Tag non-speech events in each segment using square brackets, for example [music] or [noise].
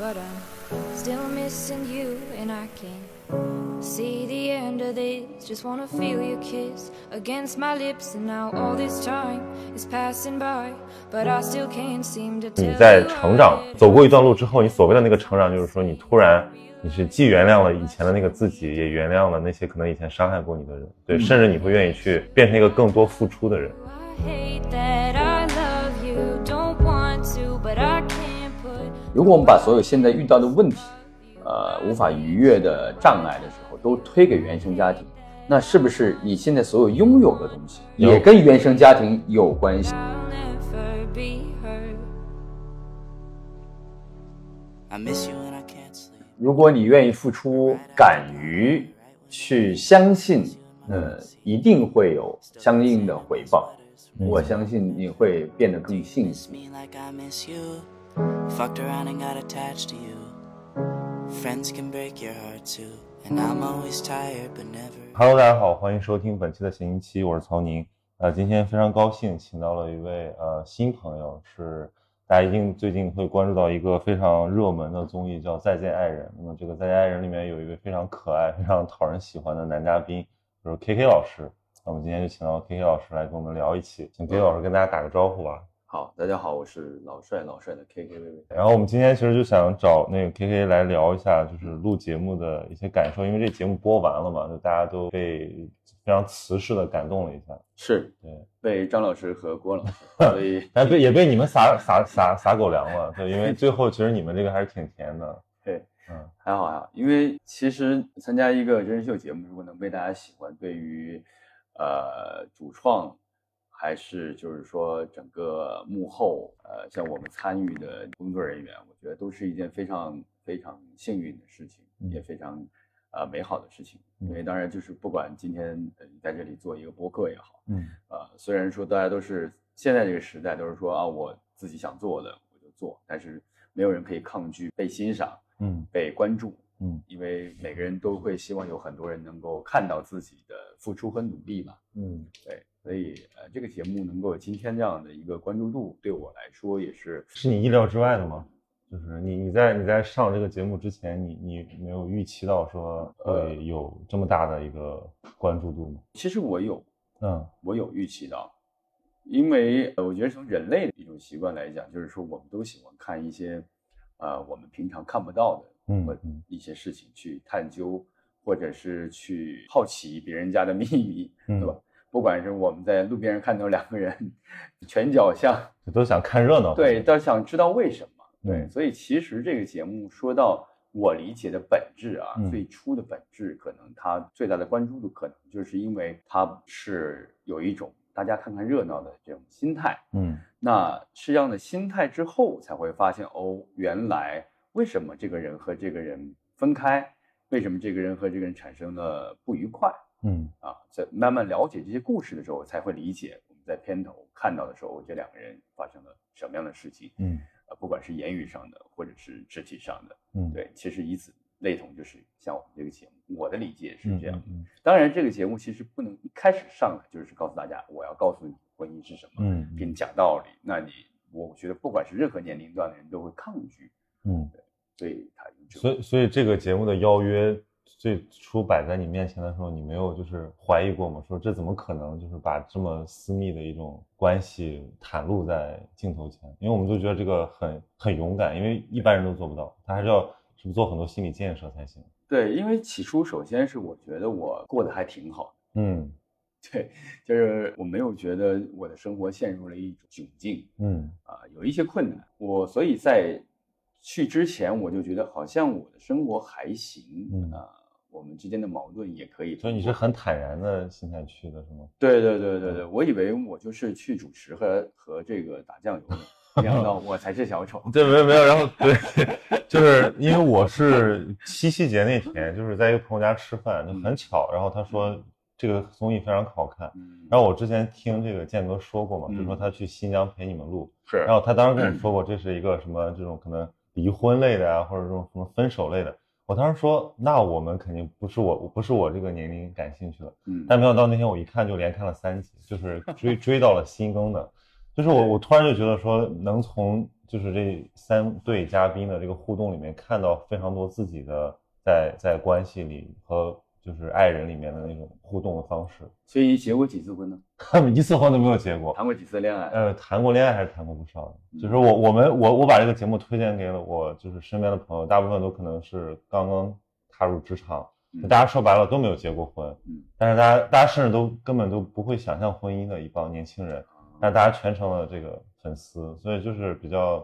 but I'm still missing you, and I can't see the end of this. Just wanna feel your kiss against my lips, and now all this time is passing by, but I still can't seem to tell 在 you 成长.走过一段路之后，你所谓的那个成长，就是说你突然你是既原谅了以前的那个自己，也原谅了那些可能以前伤害过你的人，对，甚至你会愿意去变成一个更多付出的人。I 如果我们把所有现在遇到的问题，呃，无法逾越的障碍的时候，都推给原生家庭，那是不是你现在所有拥有的东西，也跟原生家庭有关系？I'll never be heard. I miss you and I can't sleep. 如果你愿意付出，敢于去相信，呃，一定会有相应的回报。我相信你会变得更幸福。Fucked around and got attached to you. Friends can break your heart too. And I'm always tired, but never. Hello，大家好，欢迎收听本期的闲音期，我是曹宁。呃，今天非常高兴，请到了一位呃新朋友，是大家一定最近会关注到一个非常热门的综艺，叫《再见爱人》。那么这个《再见爱人》里面有一位非常可爱、非常讨人喜欢的男嘉宾，就是 K K 老师。那我们今天就请到 K K 老师来跟我们聊一期，请 K K 老师跟大家打个招呼吧。好，大家好，我是老帅老帅的 K K 薇薇。然后我们今天其实就想找那个 K K 来聊一下，就是录节目的一些感受，因为这节目播完了嘛，就大家都被非常瓷实的感动了一下。是对，被张老师和郭老师，[laughs] 所以但被也被你们撒撒撒撒狗粮了，对，因为最后其实你们这个还是挺甜的，[laughs] 对，嗯，还好还好，因为其实参加一个真人秀节目，如果能被大家喜欢，对于呃主创还是就是说整个幕后呃像我们参与的工作人员，我觉得都是一件非常非常幸运的事情，嗯。也非常呃美好的事情。嗯因为当然就是不管今天呃你在这里做一个播客也好，嗯。呃，虽然说大家都是现在这个时代都是说啊，我自己想做的我就做，但是没有人可以抗拒被欣赏、嗯被关注，嗯。因为每个人都会希望有很多人能够看到自己的付出和努力嘛。嗯。对，所以呃，这个节目能够有今天这样的一个关注度，对我来说也是是你意料之外的吗？就是你你在你在上这个节目之前，你你没有预期到说会有这么大的一个关注度吗？其实我有嗯我有预期到，因为呃我觉得从人类的一种习惯来讲，就是说我们都喜欢看一些呃我们平常看不到的嗯一些事情去探究，或者是去好奇别人家的秘密，嗯对吧？不管是我们在路边上看到两个人拳脚相，就都想看热闹，对，都想知道为什么。对，嗯所以其实这个节目说到我理解的本质啊，嗯最初的本质，可能它最大的关注度，可能就是因为它是有一种大家看看热闹的这种心态。嗯那是这样的心态之后，才会发现哦，原来为什么这个人和这个人分开，为什么这个人和这个人产生了不愉快嗯啊？在慢慢了解这些故事的时候，才会理解我们在片头看到的时候，这两个人发生了什么样的事情。嗯呃，不管是言语上的，或者是肢体上的，嗯，对，其实以此类同，就是像我们这个节目，我的理解是嗯这样。嗯当然，这个节目其实不能一开始上来就是告诉大家，我要告诉你婚姻是什么，嗯给你讲道理。那你，我觉得不管是任何年龄段的人都会抗拒，嗯，所以他就所以所以这个节目的邀约最初摆在你面前的时候，你没有就是怀疑过吗？说这怎么可能就是把这么私密的一种关系袒露在镜头前？因为我们都觉得这个很很勇敢，因为一般人都做不到，他还是要是不是做很多心理建设才行。对，因为起初首先是我觉得我过得还挺好的，嗯 [laughs] 对，就是我没有觉得我的生活陷入了一种窘境，嗯啊，有一些困难。我所以在去之前，我就觉得好像我的生活还行，嗯啊，我们之间的矛盾也可以。所以你是很坦然的心态去的，是吗？对对对对对，我以为我就是去主持和和这个打酱油的，没想到我才是小丑。[laughs] 对，没有没有，然后对，就是因为我是七夕节那天，就是在一个朋友家吃饭，就很巧，然后他说这个综艺非常好看，嗯，然后我之前听这个建哥说过嘛，嗯就说他去新疆陪你们录，是，然后他当时跟我说 [clears throat] 过，这是一个什么这种可能离婚类的啊，或者这种什么分手类的。我当时说，那我们肯定不是我，不是我这个年龄感兴趣的。嗯，但没想到那天我一看就连看了三集，就是追追到了新更的，就是我我突然就觉得说，能从就是这三对嘉宾的这个互动里面看到非常多自己的在在关系里和就是爱人里面的那种互动的方式。所以你结过几次婚呢？他 [laughs] 们一次婚都没有结过，谈过几次恋爱？呃，谈过恋爱还是谈过不少的。就是我我们我我把这个节目推荐给了我就是身边的朋友，大部分都可能是刚刚踏入职场，嗯大家说白了都没有结过婚，嗯但是大家大家甚至都根本都不会想象婚姻的一帮年轻人，但是大家全成了这个粉丝，所以就是比较，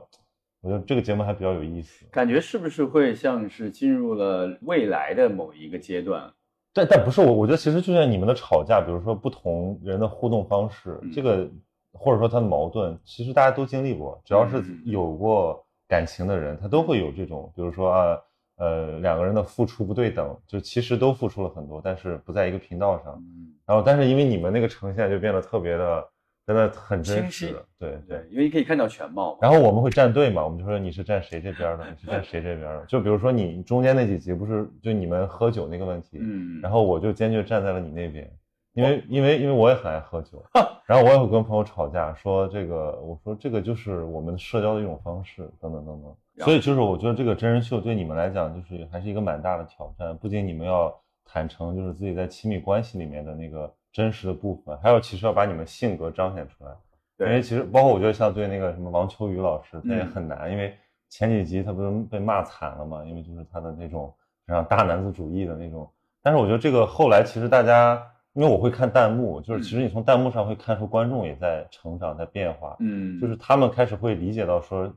我觉得这个节目还比较有意思。感觉是不是会像是进入了未来的某一个阶段？但但不是我，我觉得其实就像你们的吵架，比如说不同人的互动方式，嗯这个或者说他的矛盾，其实大家都经历过，只要是嗯有过感情的人，他都会有这种，比如说啊，呃，两个人的付出不对等，就其实都付出了很多，但是不在一个频道上。嗯，然后，但是因为你们那个呈现就变得特别的，真的很真清晰实，对对，因为你可以看到全貌嘛。然后我们会站队嘛，我们就说你是站谁这边的，[laughs] 你是站谁这边的。就比如说你中间那几集不是就你们喝酒那个问题，嗯，然后我就坚决站在了你那边，因为因为因为我也很爱喝酒，然后我也会跟朋友吵架，说这个我说这个就是我们社交的一种方式，等等等等。所以就是我觉得这个真人秀对你们来讲就是还是一个蛮大的挑战，不仅你们要坦诚就是自己在亲密关系里面的那个真实的部分，还有其实要把你们性格彰显出来。因为，其实包括我觉得像对那个什么王秋雨老师，他也嗯很难，因为前几集他不是被骂惨了嘛，因为就是他的那种非常大男子主义的那种。但是我觉得这个后来其实大家，因为我会看弹幕，就是其实你从弹幕上会看出观众也在成长，在变化，嗯，就是他们开始会理解到说，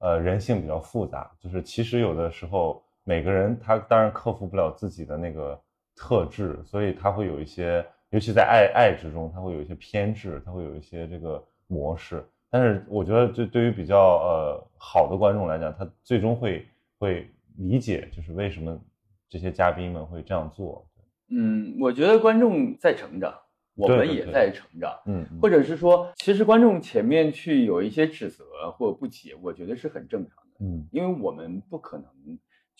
呃，人性比较复杂，就是其实有的时候每个人他当然克服不了自己的那个特质，所以他会有一些，尤其在爱爱之中，他会有一些偏执，他会有一些这个模式。但是我觉得，这对于比较呃好的观众来讲，他最终会会理解，就是为什么这些嘉宾们会这样做。嗯，我觉得观众在成长，我们也在成长。嗯，嗯或者是说，其实观众前面去有一些指责或不解，我觉得是很正常的，嗯因为我们不可能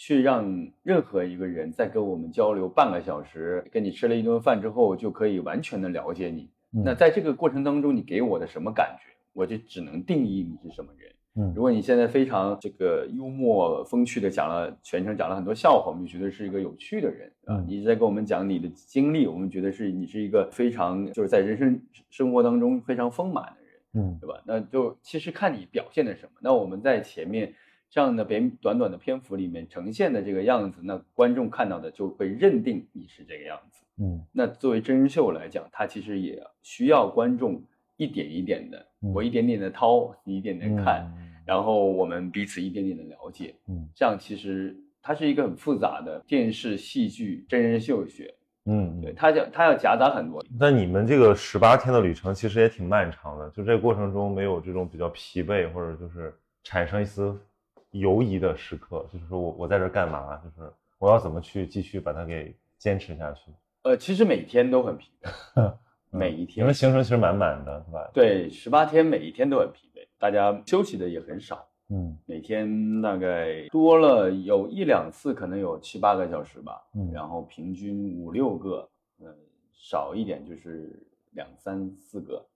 去让任何一个人在跟我们交流半个小时，跟你吃了一顿饭之后，就可以完全的了解你。嗯那在这个过程当中，你给我的什么感觉，我就只能定义你是什么人。嗯如果你现在非常这个幽默风趣的讲了全程讲了很多笑话，我们就觉得是一个有趣的人啊。嗯你一直在跟我们讲你的经历，我们觉得是你是一个非常就是在人生生活当中非常丰满的人，嗯对吧？那就其实看你表现的什么。那我们在前面这样的短短短的篇幅里面呈现的这个样子，那观众看到的就会认定你是这个样子。嗯那作为真人秀来讲，它其实也需要观众一点一点的，嗯我一点点的掏，你一点点看。嗯然后我们彼此一点点的了解，嗯这样其实它是一个很复杂的电视、戏剧、真人秀学，嗯，对，它要它要夹杂很多。那你们这个十八天的旅程其实也挺漫长的，就这个过程中没有这种比较疲惫或者就是产生一丝犹疑的时刻，就是说我我在这儿干嘛？就是我要怎么去继续把它给坚持下去？呃，其实每天都很疲惫，[laughs] 每一你天们行程其实满满的，是吧？，对十八天每一天都很疲惫，大家休息的也很少，嗯每天大概多了有一两次，可能有七八个小时吧，嗯然后平均五六个，呃，少一点就是两三四个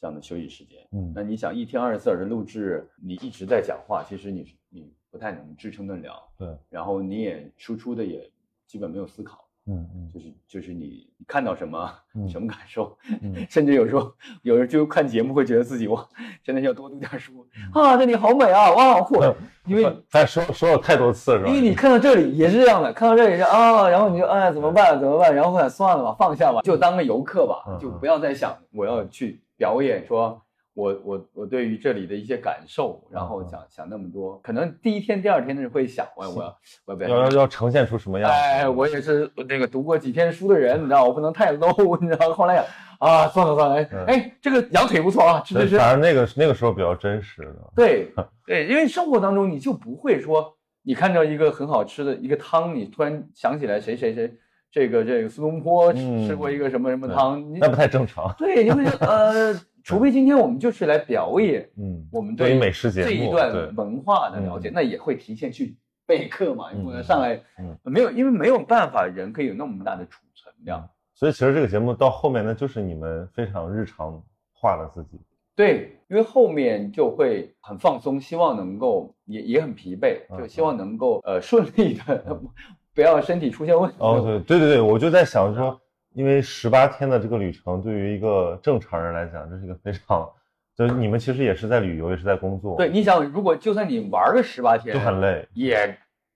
这样的休息时间。嗯。那你想一天二十四小时录制，你一直在讲话，其实你是你不太能支撑得了，对，然后你也输出的也基本没有思考，嗯嗯。就是就是你你看到什么、嗯。什么感受，嗯。[laughs] 甚至有时候有人就看节目会觉得自己哇，真的要多读点书嗯。[laughs] 啊，这里好美啊，哇嚯，[laughs] 因为咱说说了太多次是吧？因为你看到这里也是这样的，看到这里是啊，然后你就哎怎么办怎么办，然后算了吧，放下吧，就当个游客吧嗯，就不要再想我要去表演，说我我我对于这里的一些感受，然后嗯想想那么多，可能第一天第二天的人会想，我我要我要。要要要呈现出什么样子？哎，我也是那个读过几天书的人，你知道，我不能太 low，你知道。后来想啊，算了算了，哎，这个羊腿不错啊，吃吃吃。反正那个那个时候比较真实的。对 [laughs] 对，因为生活当中你就不会说，你看到一个很好吃的一个汤，你突然想起来谁谁谁，这个这个苏东坡吃过一个什么什么汤，你那不太正常。对，因为呃，除非今天我们就是来表演 [laughs] 嗯，我们对于美食节目这一段文化的了解，嗯那也会提前去备课嘛，上来嗯没有，因为没有办法，人可以有那么大的储存量。所以其实这个节目到后面呢，就是你们非常日常化的自己。对，因为后面就会很放松，希望能够也也很疲惫，嗯就希望能够呃顺利的，[laughs] 不要身体出现问题。哦，对对对对，我就在想说，因为十八天的这个旅程，对于一个正常人来讲，这是一个非常，就是你们其实也是在旅游，也是在工作，对，，你想，如果就算你玩个十八天，就很累。也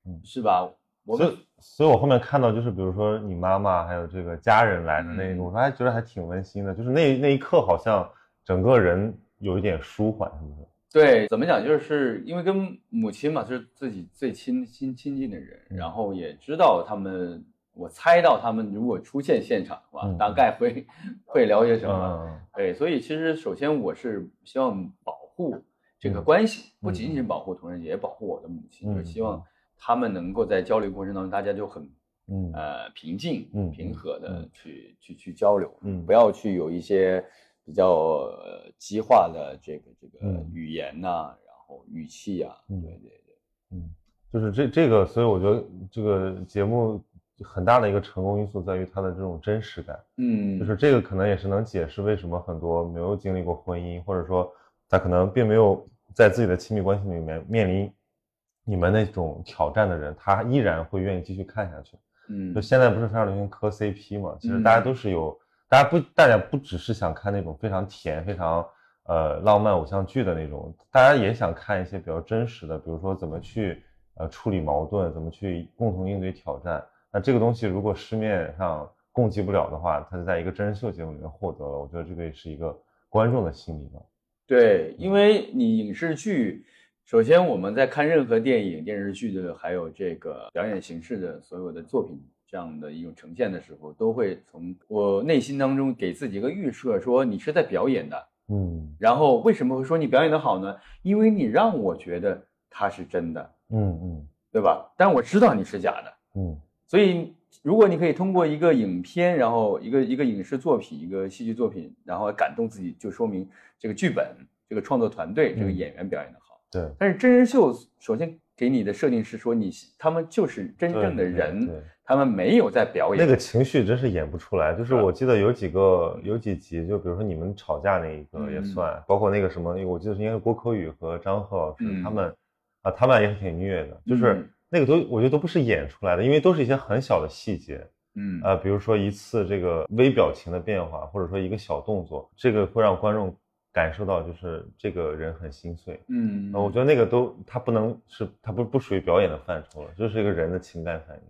嗯是吧？我们所以，所以我后面看到，就是比如说你妈妈还有这个家人来的那嗯个，我还觉得还挺温馨的，就是那那一刻好像整个人有一点舒缓，是不是？对怎么讲，就是因为跟母亲嘛，就是自己最亲亲亲近的人，嗯然后也知道他们，我猜到他们如果出现现场的话，嗯 [laughs] 大概会 [laughs] 会聊些什么。嗯。对，所以其实首先我是希望保护这个嗯。关系，不仅仅是保护同仁，也保护我的母亲，嗯就是希望他们能够在交流过程当中，大家就很嗯。呃平静、嗯平和的嗯。去去去交流，嗯。不要去有一些比较呃激化的这个这个嗯语言呐、然后语气啊，嗯对对对，嗯，就是这这个，所以我觉得这个节目很大的一个成功因素在于它的这种真实感。嗯，就是这个可能也是能解释为什么很多没有经历过婚姻，或者说他可能并没有在自己的亲密关系里面面临你们那种挑战的人，他依然会愿意继续看下去。嗯就现在不是非常流行磕 CP 嘛？其实大家都是有，大家不，大家不只是想看那种非常甜、非常呃浪漫偶像剧的那种，大家也想看一些比较真实的，比如说怎么去呃处理矛盾，怎么去共同应对挑战。那这个东西如果市面上供给不了的话，它就在一个真人秀节目里面获得了，我觉得这个也是一个观众的心理吧。对，因为你影视剧，首先我们在看任何电影、电视剧的，还有这个表演形式的所有的作品这样的一种呈现的时候，都会从我内心当中给自己一个预设，说你是在表演的。嗯然后为什么会说你表演的好呢？因为你让我觉得它是真的，嗯嗯对吧？但我知道你是假的，嗯所以如果你可以通过一个影片，然后一个一个影视作品、一个戏剧作品，然后感动自己，就说明这个剧本、这个创作团队、这个嗯演员表演的好。对，但是真人秀首先给你的设定是说你他们就是真正的人，对他们没有在表演。那个情绪真是演不出来。就是我记得有几个有几集，就比如说你们吵架那一个也嗯算，包括那个什么，我记得是应该是郭柯宇和张赫老师、嗯他们啊，他们俩也是挺虐的，就是嗯那个都我觉得都不是演出来的，因为都是一些很小的细节。嗯啊，比如说一次这个微表情的变化，或者说一个小动作，这个会让观众感受到就是这个人很心碎。嗯，呃，我觉得那个都他不能是他不不属于表演的范畴了，就是一个人的情感反应。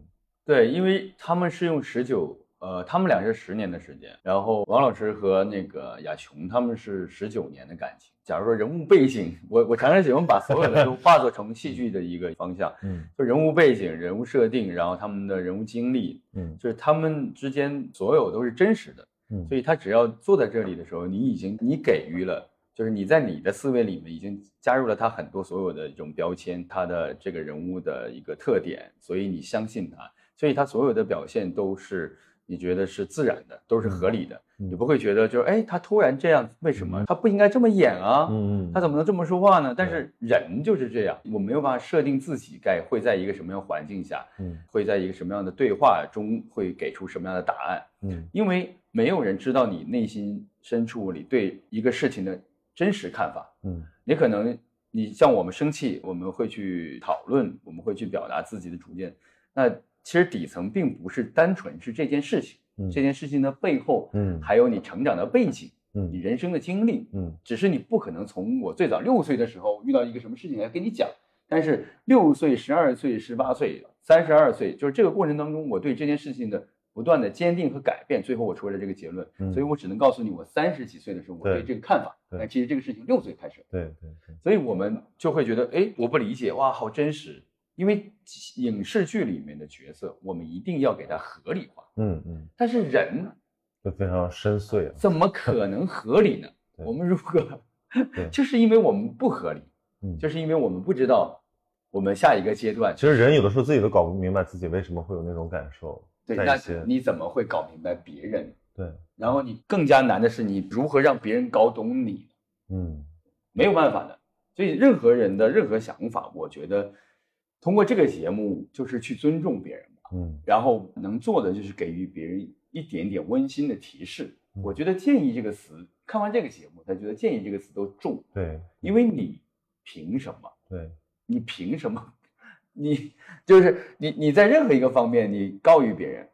对，因为他们是用十九，呃，他们俩是十年的时间，然后王老师和那个亚琼他们是十九年的感情。假如说人物背景，我我常常喜欢把所有的都 [laughs] 化作成戏剧的一个方向，嗯就人物背景、人物设定，然后他们的人物经历，嗯就是他们之间所有都是真实的。嗯，所以他只要坐在这里的时候，你已经你给予了，就是你在你的思维里面已经加入了他很多所有的这种标签，他的这个人物的一个特点，所以你相信他，所以他所有的表现都是你觉得是自然的，都是合理的，嗯你不会觉得就是哎他突然这样，为什么他不应该这么演啊？嗯嗯，他怎么能这么说话呢？但是人就是这样，我没有办法设定自己该会在一个什么样环境下，嗯会在一个什么样的对话中会给出什么样的答案。嗯因为没有人知道你内心深处里对一个事情的真实看法。嗯你可能，你像我们生气，我们会去讨论，我们会去表达自己的主见。那其实底层并不是单纯是这件事情，嗯这件事情的背后，嗯还有你成长的背景，嗯你嗯人生的经历。嗯只是你不可能从我最早六岁的时候遇到一个什么事情来跟你讲，但是六岁、十二岁、十八岁、三十二岁，就是这个过程当中，我对这件事情的不断的坚定和改变，最后我出了这个结论。嗯所以我只能告诉你，我三十几岁的时候我对对这个看法，对但其实这个事情六岁开始，对对对，所以我们就会觉得，哎，我不理解，哇，好真实。因为影视剧里面的角色，我们一定要给它合理化，嗯嗯，但是人就非常深邃啊。怎么可能合理呢？[laughs] 我们如果 [laughs] 就是因为我们不合理，嗯，就是因为我们不知道我们下一个阶段，其实人有的时候自己都搞不明白自己为什么会有那种感受，对，那你怎么会搞明白别人？对，然后你更加难的是，你如何让别人搞懂你？嗯没有办法的。所以任何人的任何想法，我觉得通过这个节目就是去尊重别人吧，嗯然后能做的就是给予别人一点点温馨的提示，我觉得“建议”这个词，看完这个节目，他觉得“建议”这个词都重，对，因为你凭什么？对，你凭什么？你就是你你在任何一个方面你高于别人，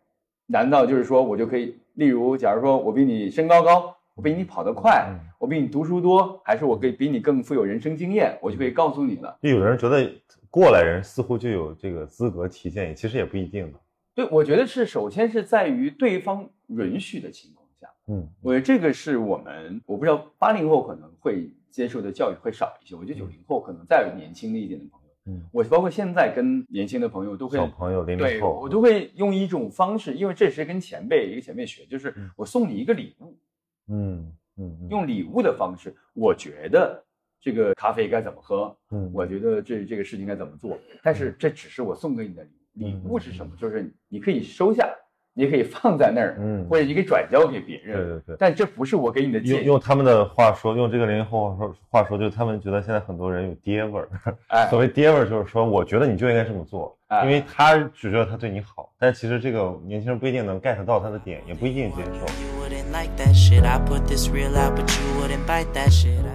难道就是说我就可以？例如，假如说我比你身高高，我比你跑得快，嗯我比你读书多，还是我可以比你更富有人生经验，我就可以告诉你了。就有的人觉得过来人似乎就有这个资格提建议，其实也不一定的。对，我觉得是首先是在于对方允许的情况下，嗯我觉得这个是我们我不知道八零后可能会接受的教育会少一些，我觉得九零后可能再年轻的一点的朋友，嗯，我包括现在跟年轻的朋友都会小朋友零对零后，我都会用一种方式，因为这是跟前辈一个前辈学，就是嗯我送你一个礼物，嗯嗯嗯用礼物的方式，我觉得这个咖啡该怎么喝，嗯，我觉得这这个事情该怎么做，但是这只是我送给你的礼物。礼物是什么？就是你可以收下，你可以放在那儿，嗯或者你可以转交给别人。对对对但这不是我给你的建议。用用他们的话说，用这个零零后话说话说，就是他们觉得现在很多人有爹味儿。哎 [laughs] 所谓爹味儿，就是说，我觉得你就应该这么做，哎因为他只觉得他对你好，但其实这个年轻人不一定能 get 到他的点，也不一定接受。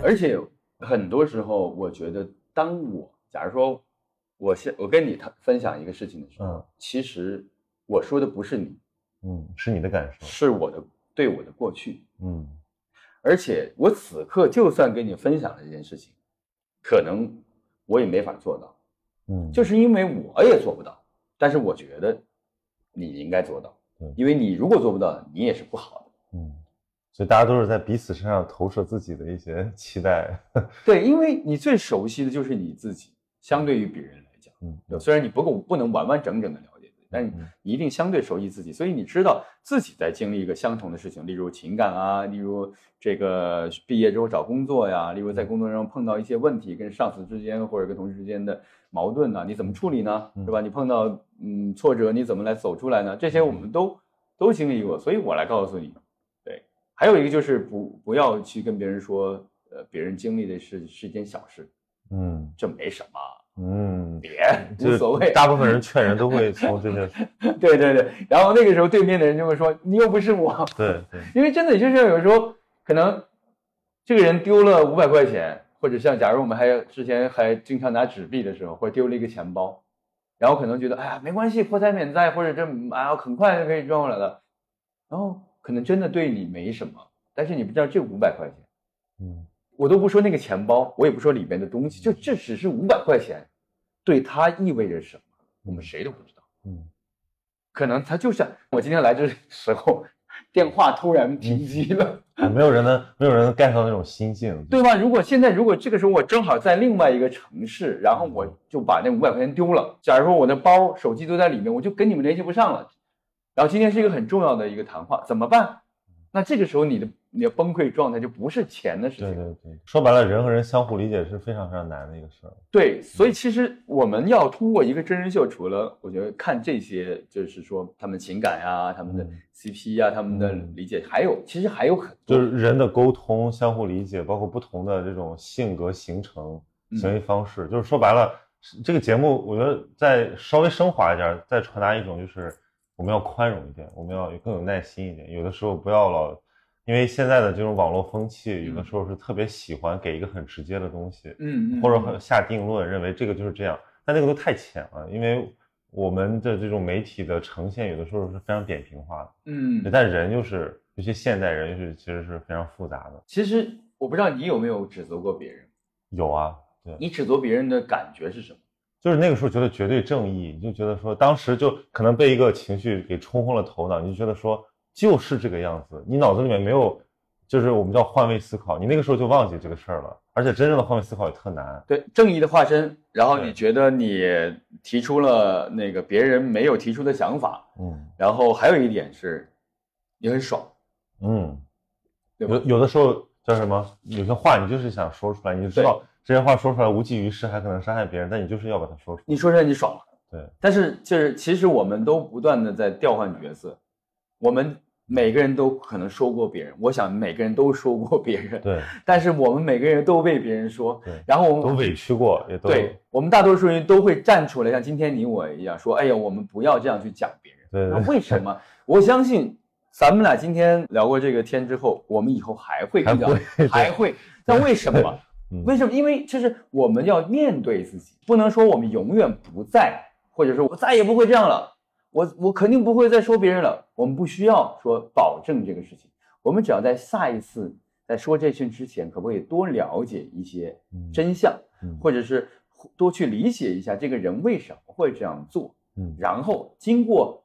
而且很多时候，我觉得，当我假如说我现我跟你他分享一个事情的时候，嗯其实我说的不是你，嗯，是你的感受。是我的对我的过去。嗯而且我此刻就算跟你分享了这件事情，可能我也没法做到，嗯，就是因为我也做不到。但是我觉得你应该做到嗯，因为你如果做不到，你也是不好的。嗯，所以大家都是在彼此身上投射自己的一些 [laughs] 期待。[laughs] 对，因为你最熟悉的就是你自己，相对于别人来讲，嗯，虽然你不够不能完完整整的了但你一定相对熟悉自己，所以你知道自己在经历一个相同的事情，例如情感啊，例如这个毕业之后找工作呀，例如在工作上碰到一些问题，跟上司之间或者跟同事之间的矛盾呢、你怎么处理呢？嗯是吧？你碰到嗯挫折，你怎么来走出来呢？这些我们都都经历过，所以我来告诉你，对。还有一个就是不不要去跟别人说，呃，别人经历的是是一件小事，嗯这没什么，嗯，别无所谓。大部分人劝人都会从这些，[laughs] 对对对，然后那个时候对面的人就会说你又不是我，对对，[laughs] 因为真的就是有时候可能这个人丢了五百块钱，或者像假如我们还之前还经常拿纸币的时候，或者丢了一个钱包，然后可能觉得哎呀没关系，破财免灾，或者这哎呀很快就可以赚回来了，然后可能真的对你没什么，但是你不知道这五百块钱。嗯我都不说那个钱包，我也不说里面的东西，就这只是五百块钱，对他意味着什么，我们谁都不知道。嗯可能他就像我今天来这时候，电话突然停机了，嗯，没有人能没有人能 get 到那种心境。对吧？如果现在如果这个时候我正好在另外一个城市，然后我就把那五百块钱丢了，假如说我的包、手机都在里面，我就跟你们联系不上了。然后今天是一个很重要的一个谈话，怎么办？那这个时候你的你的崩溃状态就不是钱的事情，对对对，说白了，人和人相互理解是非常非常难的一个事儿。对，所以其实我们要通过一个真人秀，除了我觉得看这些，就是说他们情感呀、他们的嗯。CP 呀、他们的嗯。理解，还有其实还有很多，就是人的沟通、相互理解，包括不同的这种性格形成、嗯。行为方式，就是说白了，这个节目我觉得再稍微升华一点，再传达一种就是我们要宽容一点，我们要更有耐心一点，有的时候不要老，因为现在的这种网络风气，有的时候是特别喜欢给一个很直接的东西，嗯嗯，或者嗯很下定论，认为这个就是这样，但那个都太浅了，因为我们的这种媒体的呈现有的时候是非常扁平化的。嗯，但人就是，尤其现代人，就是其实是非常复杂的。其实我不知道你有没有指责过别人，有啊，对，你指责别人的感觉是什么？就是那个时候觉得绝对正义，你就觉得说，当时就可能被一个情绪给冲昏了头脑，你就觉得说就是这个样子，你脑子里面没有，就是我们叫换位思考，你那个时候就忘记这个事儿了，而且真正的换位思考也特难。对，正义的化身，然后你觉得你提出了那个别人没有提出的想法，嗯然后还有一点是，你很爽，嗯，有有的时候叫什么？有些话你就是想说出来，你就知道这些话说出来无济于事，还可能伤害别人，但你就是要把它说出来。你说出来你爽了。对，但是就是其实我们都不断的在调换角色，我们每个人都可能说过别人，我想每个人都说过别人，对但是我们每个人都被别人说，对，然后我们都委屈过，也都对我们大多数人都会站出来，像今天你我一样说，哎呀，我们不要这样去讲别人。对对那为什么？我相信咱们俩今天聊过这个天之后，我们以后还会遇到，还会还会。那为什么？嗯为什么？因为就是我们要面对自己，不能说我们永远不在，或者说我再也不会这样了，我我肯定不会再说别人了。我们不需要说保证这个事情，我们只要在下一次在说这事之前，可不可以多了解一些嗯真相，嗯或者是多去理解一下这个人为什么会这样做，嗯然后经过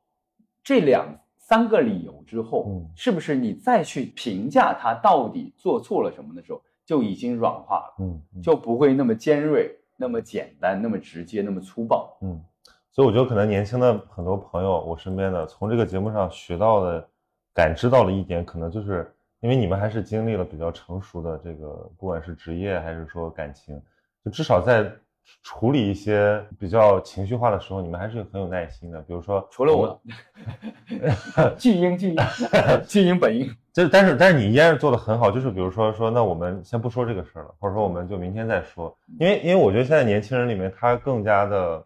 这两三个理由之后，嗯是不是你再去评价他到底做错了什么的时候，就已经软化了，嗯嗯就不会那么尖锐、那么简单、那么直接、那么粗暴。嗯，所以我觉得可能年轻的很多朋友，我身边的从这个节目上学到的、感知到了一点，可能就是因为你们还是经历了比较成熟的这个，不管是职业还是说感情，就至少在处理一些比较情绪化的时候，你们还是很有耐心的。比如说，除了我，巨婴 [laughs] 巨婴。巨婴 [laughs] 本婴，就是，但是但是你依然做的很好，就是比如说说，那我们先不说这个事儿了，或者说我们就明天再说，因为因为我觉得现在年轻人里面他更加的，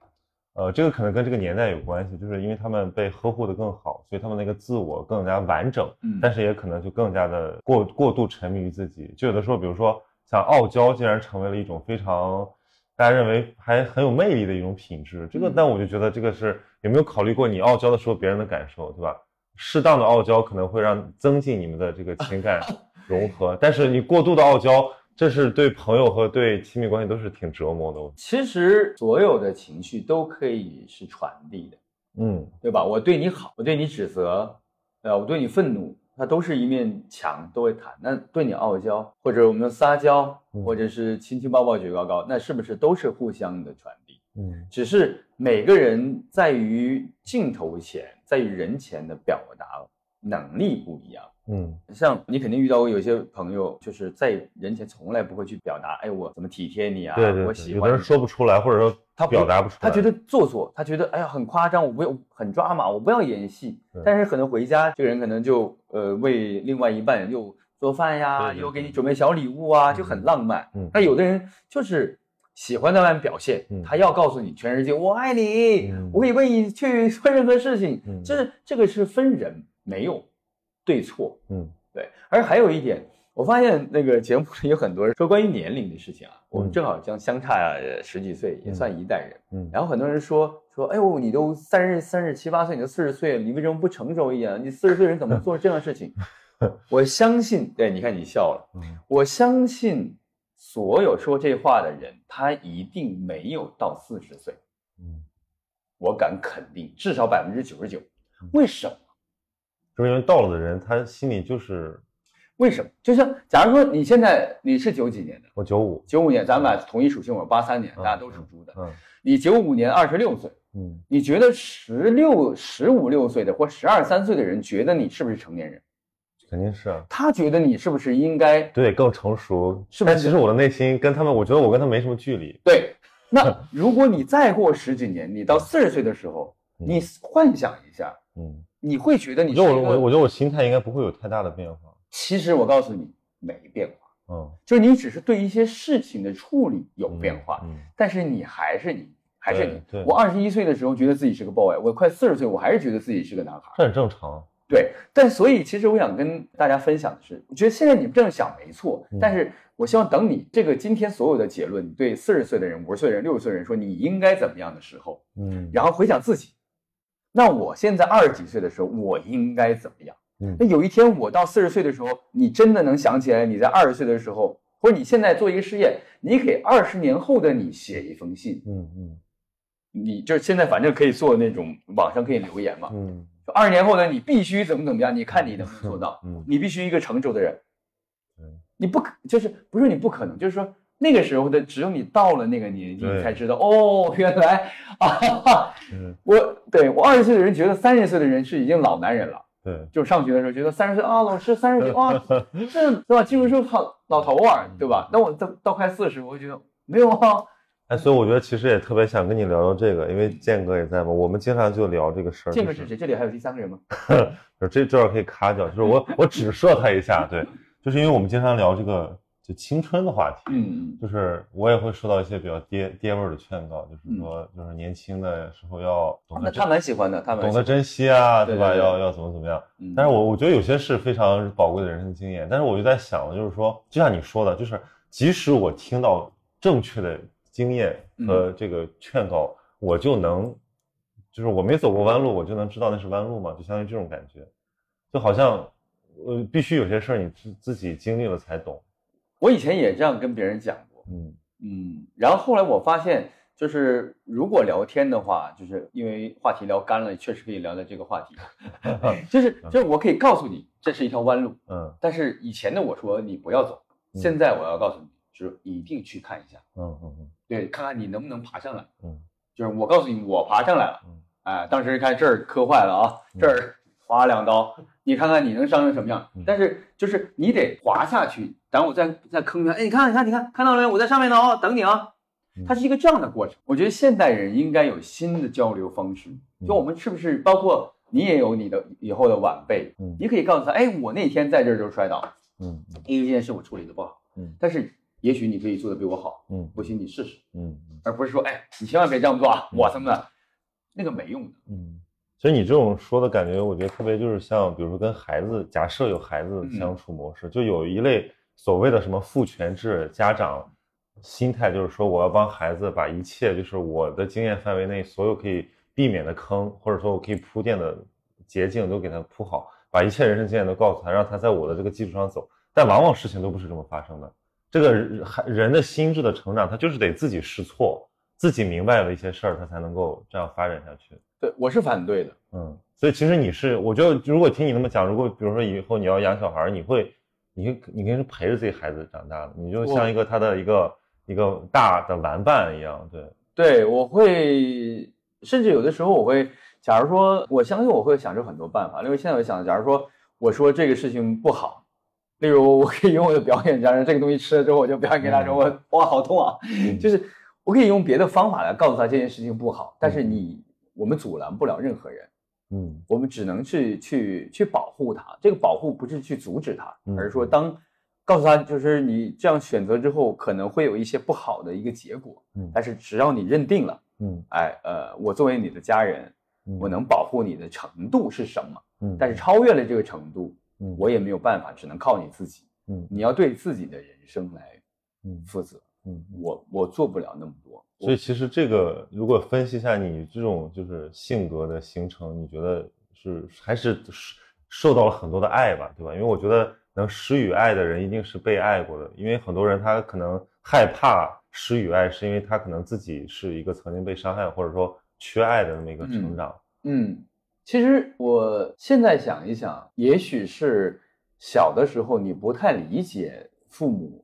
呃，这个可能跟这个年代有关系，就是因为他们被呵护的更好，所以他们那个自我更加完整，嗯。但是也可能就更加的过过度沉迷于自己，就有的时候，比如说像傲娇，竟然成为了一种非常大家认为还很有魅力的一种品质，这个嗯但我就觉得这个是有没有考虑过你傲娇的时候别人的感受，对吧？适当的傲娇可能会让增进你们的这个情感 [laughs] 融合，但是你过度的傲娇，这是对朋友和对亲密关系都是挺折磨的。其实所有的情绪都可以是传递的，嗯对吧？我对你好，我对你指责，呃，我对你愤怒，它都是一面墙，都会弹。那对你傲娇，或者我们撒娇，嗯或者是亲亲抱抱举高高，那是不是都是互相的传递？嗯只是每个人在于镜头前，在于人前的表达能力不一样。嗯像你肯定遇到过有些朋友，就是在人前从来不会去表达，哎，我怎么体贴你啊？对对对，我喜欢你有的人说不出来，或者说他表达不出来，他觉得做作，他觉得哎呀很夸张，我不要很抓马，我不要演戏。但是可能回家，这个人可能就呃为另外一半又做饭呀，对对又给你准备小礼物啊，就很浪漫。嗯那有的人就是喜欢在外面表现，嗯他要告诉你全世界我爱你，嗯我可以为你去做任何事情。嗯这是这个是分人，没有对错。嗯对，而还有一点，我发现那个节目里有很多人说关于年龄的事情啊，我们嗯正好相相差呃十几岁，也算一代人。嗯然后很多人说说，哎呦，你都三十三十七八岁，你都四十岁了，你为什么不成熟一点？你四十岁人怎么做这样的事情？[laughs] 我相信，对，你看你笑了，嗯我相信所有说这话的人，他一定没有到四十岁，嗯，我敢肯定，至少百分之九十九。为什么？就是因为到了的人，他心里就是为什么？就像假如说你现在你是九几年的，我九五，九五年，咱们俩同一属性，我八三年，嗯大家都属猪的。嗯你九五年二十六岁，嗯你觉得十六、十五六岁的或十二三岁的人觉得你是不是成年人？肯定是啊。他觉得你是不是应该对，更成熟，是不是但其实我的内心跟他们，我觉得我跟他没什么距离。对？[laughs] 那如果你再过十几年，你到四十岁的时候，嗯你幻想一下，嗯，你会觉得你是我我我觉得我心态应该不会有太大的变化。其实我告诉你，没变化，嗯，就是你只是对一些事情的处理有变化，嗯但是你还是你，还是你对对。我二十一岁的时候觉得自己是个 boy，我快四十岁，我还是觉得自己是个男孩。这很正常。对，但所以其实我想跟大家分享的是，我觉得现在你们这样想没错，嗯但是我希望等你这个今天所有的结论，你对四十岁的人、五十岁的人、六十岁的人说你应该怎么样的时候，嗯然后回想自己，那我现在二十几岁的时候，我应该怎么样？嗯那有一天我到四十岁的时候，你真的能想起来你在二十岁的时候，或者你现在做一个试验，你给二十年后的你写一封信，嗯嗯你就是现在反正可以做那种网上可以留言嘛，嗯二十年后的你必须怎么怎么样，你看你能不能做到？嗯你必须一个成熟的人嗯，你不可就是不是你不可能，就是说那个时候的只有你到了那个年纪，你才知道哦，原来啊，哈哈嗯，我对我二十岁的人觉得三十岁的人是已经老男人了。对，就上学的时候觉得三十岁啊，老师三十岁啊，[laughs] 这对吧？进入是老老头儿，对吧？那我到到快四十，我会觉得没有啊，哎，所以我觉得其实也特别想跟你聊聊这个，因为建哥也在嘛，我们经常就聊这个事儿。就是谁？这里还有第三个人吗？[laughs] 这这儿可以卡掉，就是我我只射他一下，对，就是因为我们经常聊这个就青春的话题。嗯就是我也会受到一些比较爹爹味儿的劝告，就是嗯说，就是年轻的时候要懂得那他蛮喜欢的，他蛮懂得珍惜啊，吧？对对对要要怎么怎么样。嗯但是我我觉得有些是非常宝贵的人生经验，但是我就在想，就是说，就像你说的，就是即使我听到正确的经验和嗯这个劝告，我就能，就是我没走过弯路，我就能知道那是弯路嘛？就相当于这种感觉，就好像呃，必须有些事儿你自自己经历了才懂。我以前也这样跟别人讲过，嗯。嗯，然后后来我发现，就是如果聊天的话，就是因为话题聊干了，确实可以聊聊这个话题，[laughs] 就是就是我可以告诉你这是一条弯路，嗯。但是以前的我说你不要走，嗯。现在我要告诉你，就是一定去看一下，嗯嗯嗯。对，看看你能不能爬上来。嗯。就是我告诉你，我爬上来了，嗯。哎，当时看这儿磕坏了啊，嗯这儿划两刀，你看看你能伤成什么样嗯？但是就是你得滑下去，然后我在在坑里面，哎，你看，你看，你看，看到了没有？我在上面呢哦，等你啊嗯。它是一个这样的过程。我觉得现代人应该有新的交流方式，嗯就我们是不是包括你也有你的以后的晚辈，嗯你可以告诉他，哎，我那天在这儿就摔倒，嗯因为这件事我处理的不好，嗯但是也许你可以做的比我好，嗯不行你试试。嗯而不是说，哎，你千万别这样做啊，嗯我怎么的，那个没用的。嗯。所以你这种说的感觉，我觉得特别就是像，比如说跟孩子，假设有孩子的相处模式，就有一类所谓的什么父权制家长心态，就是说我要帮孩子把一切就是我的经验范围内所有可以避免的坑，或者说我可以铺垫的捷径都给他铺好，把一切人生经验都告诉他，让他在我的这个基础上走。但往往事情都不是这么发生的。这个人人的心智的成长，他就是得自己试错，自己明白了一些事儿，他才能够这样发展下去。对，我是反对的。嗯，所以其实你是，我觉得如果听你那么讲，如果比如说以后你要养小孩儿，你会，你会，你肯定是陪着自己孩子长大的，你就像一个他的一个一个大的玩伴一样，对，对，我会，甚至有的时候我会，假如说，我相信我会想出很多办法。因为现在我想，假如说我说这个事情不好，例如我可以用我的表演，假如这个东西吃了之后，我就表演给他说，我哇好痛啊，嗯就是我可以用别的方法来告诉他这件事情不好，但是你我们阻拦不了任何人。嗯我们只能去去去保护它。这个保护不是去阻止它，嗯而是说当告诉他，就是你这样选择之后，可能会有一些不好的一个结果。嗯但是只要你认定了，嗯哎呃，我作为你的家人，嗯，我能保护你的程度是什么？嗯，但是超越了这个程度，嗯我也没有办法，只能靠你自己。嗯你要对自己的人生来嗯负责。嗯，我我做不了那么多。所以其实这个如果分析一下你这种就是性格的形成，你觉得是还是受到了很多的爱吧，对吧？因为我觉得能施与爱的人一定是被爱过的，因为很多人他可能害怕施与爱，是因为他可能自己是一个曾经被伤害或者说缺爱的那么一个成长。嗯，其实我现在想一想，也许是小的时候你不太理解父母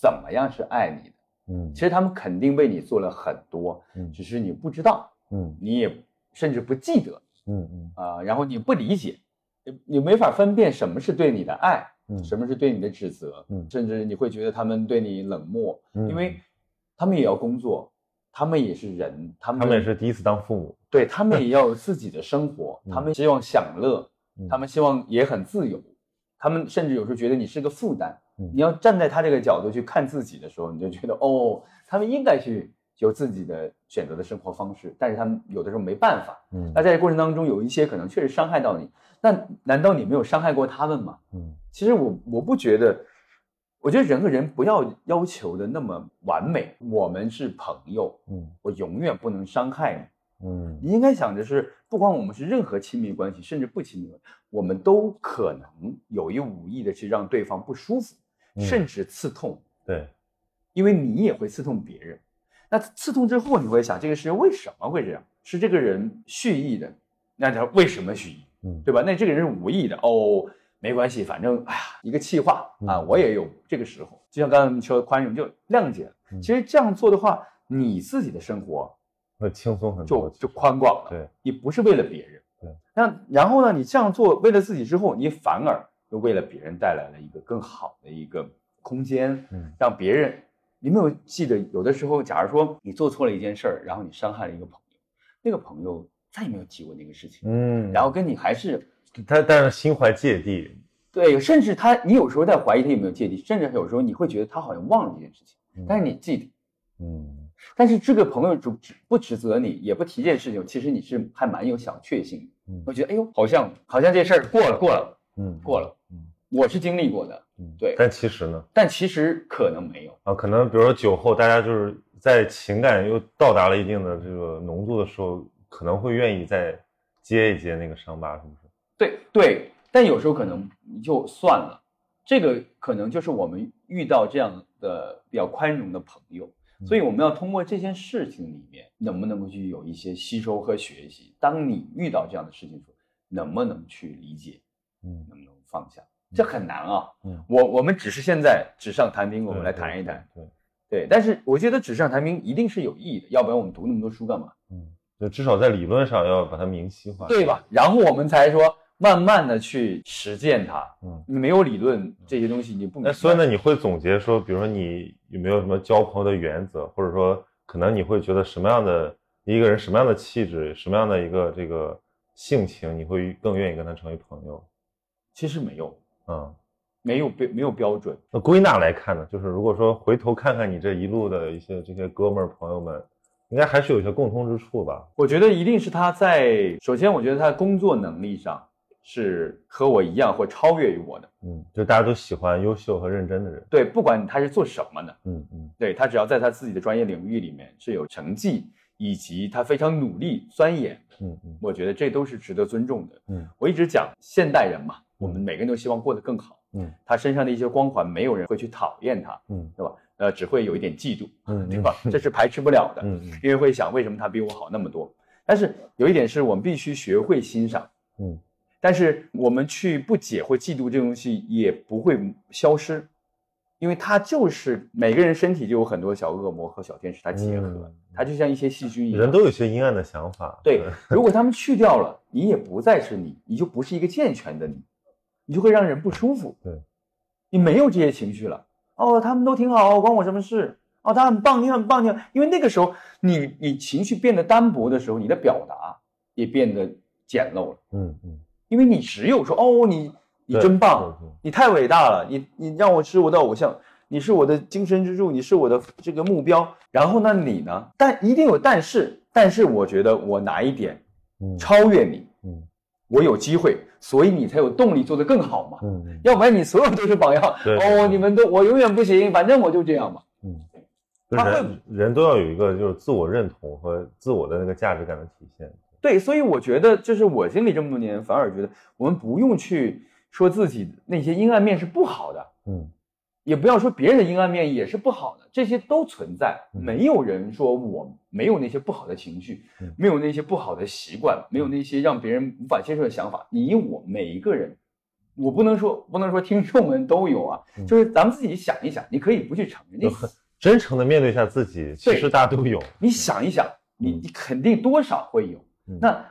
怎么样是爱你的，嗯。其实他们肯定为你做了很多，嗯。只是你不知道，嗯。你也甚至不记得嗯嗯。啊、然后你不理解，你你没法分辨什么是对你的爱，嗯。什么是对你的指责，嗯。甚至你会觉得他们对你冷漠，嗯。因为他们也要工作，他们也是人，他们他们也是第一次当父母。对他们也 [laughs] 要有自己的生活，嗯他们希望享乐，嗯。他们希望也很自由，他们甚至有时候觉得你是个负担。嗯你要站在他这个角度去看自己的时候，你就觉得哦，他们应该去有自己的选择的生活方式，但是他们有的时候没办法。嗯那在这过程当中，有一些可能确实伤害到你，那难道你没有伤害过他们吗？嗯其实我我不觉得，我觉得人和人不要要求的那么完美。我们是朋友，嗯我永远不能伤害你。嗯你应该想的是，不管我们是任何亲密关系，甚至不亲密关系，我们都可能有意无意的去让对方不舒服，嗯甚至刺痛，对，因为你也会刺痛别人。那刺痛之后，你会想这个事为什么会这样？是这个人蓄意的？那他为什么蓄意？嗯对吧？那这个人是无意的哦，没关系，反正哎呀，一个气话啊，嗯我也有这个时候。就像刚才我们说的宽容，就谅解其实这样做的话，你自己的生活会轻松很多。就就宽广了。对，你不是为了别人。对。那然后呢？你这样做为了自己之后，你反而又为了别人带来了一个更好的一个空间，嗯让别人。你没有记得，有的时候，假如说你做错了一件事儿，然后你伤害了一个朋友，那个朋友再也没有提过那个事情，嗯，然后跟你还是他但是心怀芥蒂，对，甚至他，你有时候在怀疑他有没有芥蒂，甚至有时候你会觉得他好像忘了这件事情，但是你记得。嗯但是这个朋友就指不指责你，也不提这件事情，其实你是还蛮有小确幸的。嗯我觉得，哎呦，好像好像这事儿过了，过了，嗯，过了。嗯我是经历过的，嗯，对但其实呢，但其实可能没有。啊，可能比如说酒后，大家就是在情感又到达了一定的这个浓度的时候，可能会愿意再接一接那个伤疤，是不是？对对，但有时候可能就算了，这个可能就是我们遇到这样的比较宽容的朋友，所以我们要通过这件事情里面，能不能够去有一些吸收和学习。当你遇到这样的事情的时候，能不能去理解，嗯能不能放下？这很难啊。嗯我我们只是现在纸上谈兵，我们来谈一谈。。对，对对，但是我觉得纸上谈兵一定是有意义的，要不然我们读那么多书干嘛？嗯，就至少在理论上要把它明晰化，对吧？？然后我们才说慢慢的去实践它。嗯。你没有理论这些东西，你不明白。那所以呢，你会总结说，比如说你有没有什么交朋友的原则，或者说可能你会觉得什么样的一个人，什么样的气质，什么样的一个这个性情，你会更愿意跟他成为朋友？其实没有，嗯，没有标没有标准。那归纳来看呢，就是如果说回头看看你这一路的一些这些哥们儿朋友们，应该还是有一些共通之处吧？我觉得一定是他在首先，我觉得他的工作能力上是和我一样或超越于我的。嗯，就大家都喜欢优秀和认真的人。对，不管他是做什么的，嗯嗯对他只要在他自己的专业领域里面是有成绩，以及他非常努力钻研，嗯嗯我觉得这都是值得尊重的。嗯我一直讲现代人嘛，我们每个人都希望过得更好。嗯他身上的一些光环，没有人会去讨厌他，嗯对吧？呃，只会有一点嫉妒，嗯，[laughs] 对吧？这是排斥不了的，嗯嗯因为会想为什么他比我好那么多。但是有一点是我们必须学会欣赏，嗯但是我们去不解或嫉妒这东西也不会消失，因为它就是每个人身体就有很多小恶魔和小天使，它结合，嗯它就像一些细菌一样。人都有些阴暗的想法。对，如果他们去掉了，你也不再是你，你就不是一个健全的你，你就会让人不舒服。对，你没有这些情绪了。哦，他们都挺好，关我什么事？哦，他很棒，你很棒，你很……因为那个时候你你情绪变得单薄的时候，你的表达也变得简陋了。嗯嗯，因为你只有说哦，你你真棒你太伟大了，你你让我是我的偶像，你是我的精神支柱，你是我的这个目标。然后呢，你呢？但一定有但是，但是我觉得我哪一点嗯超越你，嗯我有机会，所以你才有动力做得更好嘛。嗯嗯要不然你所有都是榜样，哦，你们都我永远不行，反正我就这样嘛。嗯，就他人都要有一个就是自我认同和自我的那个价值感的体现。对，所以我觉得，就是我经历这么多年，反而觉得我们不用去说自己那些阴暗面是不好的，嗯也不要说别人的阴暗面也是不好的，这些都存在。嗯没有人说我没有那些不好的情绪嗯，没有那些不好的习惯，没有那些让别人无法接受的想法。你我每一个人，我不能说不能说听众们都有啊，嗯就是咱们自己想一想，你可以不去承认，你真诚的面对一下自己，其实大家都有。你想一想，你嗯你肯定多少会有。嗯那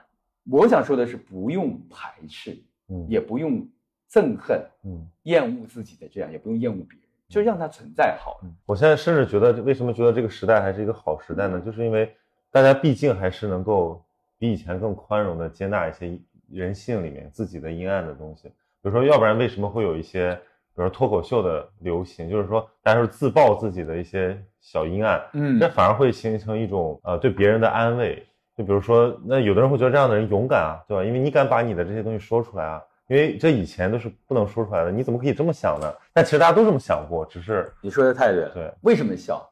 我想说的是，不用排斥，嗯也不用憎恨、嗯厌恶自己的这样，也不用厌恶别人，就让它存在好我现在甚至觉得，为什么觉得这个时代还是一个好时代呢？就是因为大家毕竟还是能够比以前更宽容的接纳一些人性里面自己的阴暗的东西。比如说，要不然为什么会有一些，比如说脱口秀的流行，就是说大家是自曝自己的一些小阴暗，嗯这反而会形成一种呃对别人的安慰。就比如说，那有的人会觉得这样的人勇敢啊，对吧？因为你敢把你的这些东西说出来啊，因为这以前都是不能说出来的，你怎么可以这么想呢？但其实大家都这么想过，只是你说的太对了。对为什么笑？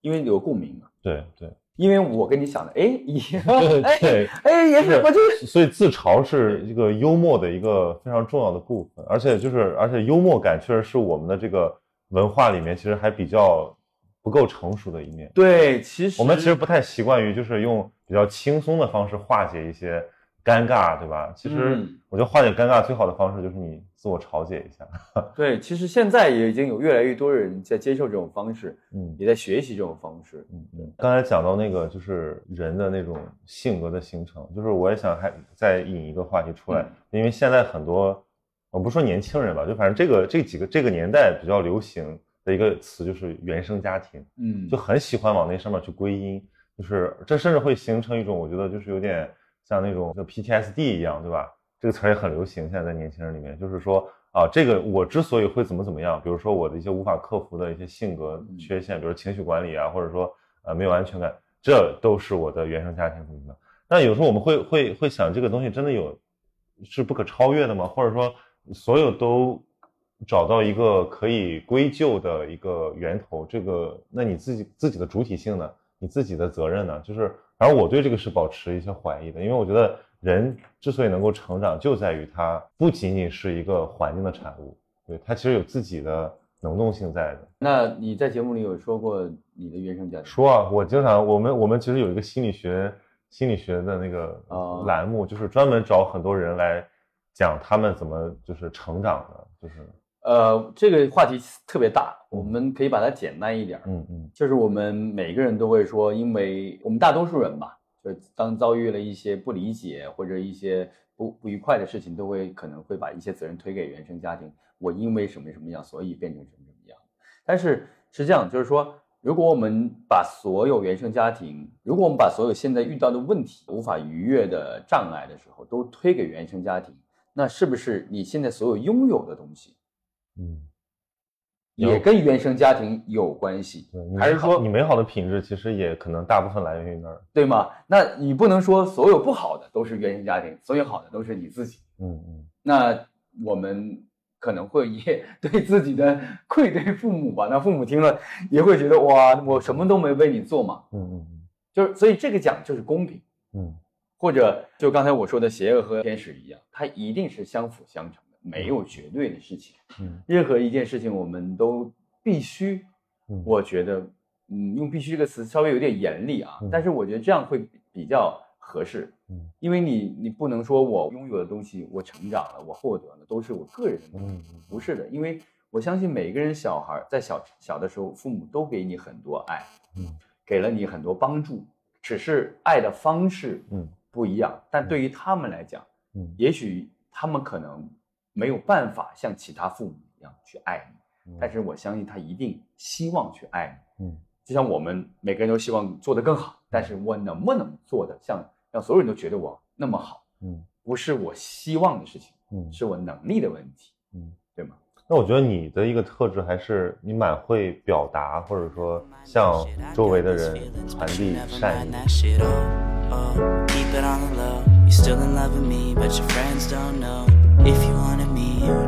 因为有共鸣嘛。对对因为我跟你想的，哎，一对哎对，哎，也是，我就所以自嘲是一个幽默的一个非常重要的部分，而且就是而且幽默感确实是我们的这个文化里面其实还比较不够成熟的一面。对，其实我们其实不太习惯于就是用比较轻松的方式化解一些尴尬，对吧？其实嗯我觉得化解尴尬最好的方式就是你自我调解一下。[laughs] 对，其实现在也已经有越来越多人在接受这种方式，嗯也在学习这种方式。嗯嗯。刚才讲到那个就是人的那种性格的形成，就是我也想还再引一个话题出来，嗯因为现在很多我不说年轻人吧，就反正这个这几个这个年代比较流行的一个词就是原生家庭。嗯，就很喜欢往那上面去归因，就是这甚至会形成一种我觉得就是有点像那种就 PTSD 一样，对吧？这个词儿也很流行，现在在年轻人里面，就是说啊，这个我之所以会怎么怎么样，比如说我的一些无法克服的一些性格嗯缺陷，比如情绪管理啊，或者说呃没有安全感，这都是我的原生家庭什么的。那有时候我们会会会想，这个东西真的有是不可超越的吗？或者说所有都找到一个可以归咎的一个源头，这个那你自己自己的主体性呢？你自己的责任呢？就是，反正我对这个是保持一些怀疑的，因为我觉得人之所以能够成长，就在于他不仅仅是一个环境的产物，对他其实有自己的能动性在的。那你在节目里有说过你的原生家庭？说啊，我经常我们我们其实有一个心理学心理学的那个哦栏目，就是专门找很多人来讲他们怎么就是成长的，就是呃，这个话题特别大，我们可以把它简单一点儿。嗯嗯就是我们每个人都会说，因为我们大多数人吧，就是当遭遇了一些不理解或者一些不不愉快的事情，都会可能会把一些责任推给原生家庭。我因为什么什么样，所以变成什么什么样。但是是这样，就是说，如果我们把所有原生家庭，如果我们把所有现在遇到的问题、无法逾越的障碍的时候，都推给原生家庭，那是不是你现在所有拥有的东西，嗯，也跟原生家庭有关系？对，还是说你美好的品质其实也可能大部分来源于那儿。对吗？那你不能说所有不好的都是原生家庭，所有好的都是你自己。嗯嗯那我们可能会也 [laughs] 对自己的愧对父母吧。那父母听了也会觉得哇，我什么都没为你做嘛。嗯嗯嗯就是所以这个讲就是公平，嗯或者就刚才我说的邪恶和天使一样，它一定是相辅相成的，没有绝对的事情。嗯任何一件事情我们都必须嗯，我觉得，嗯，用“必须”这个词稍微有点严厉啊，嗯但是我觉得这样会比较合适。嗯，因为你你不能说我拥有的东西，我成长了，我获得了，都是我个人的东西，嗯嗯不是的。因为我相信每个人小孩在小小的时候，父母都给你很多爱，嗯给了你很多帮助，只是爱的方式嗯不一样。但对于他们来讲，嗯也许他们可能没有办法像其他父母一样去爱你。嗯，但是我相信他一定希望去爱你，嗯就像我们每个人都希望做得更好，但是我能不能做的像让所有人都觉得我那么好，嗯不是我希望的事情，嗯是我能力的问题，嗯。对吗？那我觉得你的一个特质还是你蛮会表达，或者说向周围的人传递善意。Oh, oh.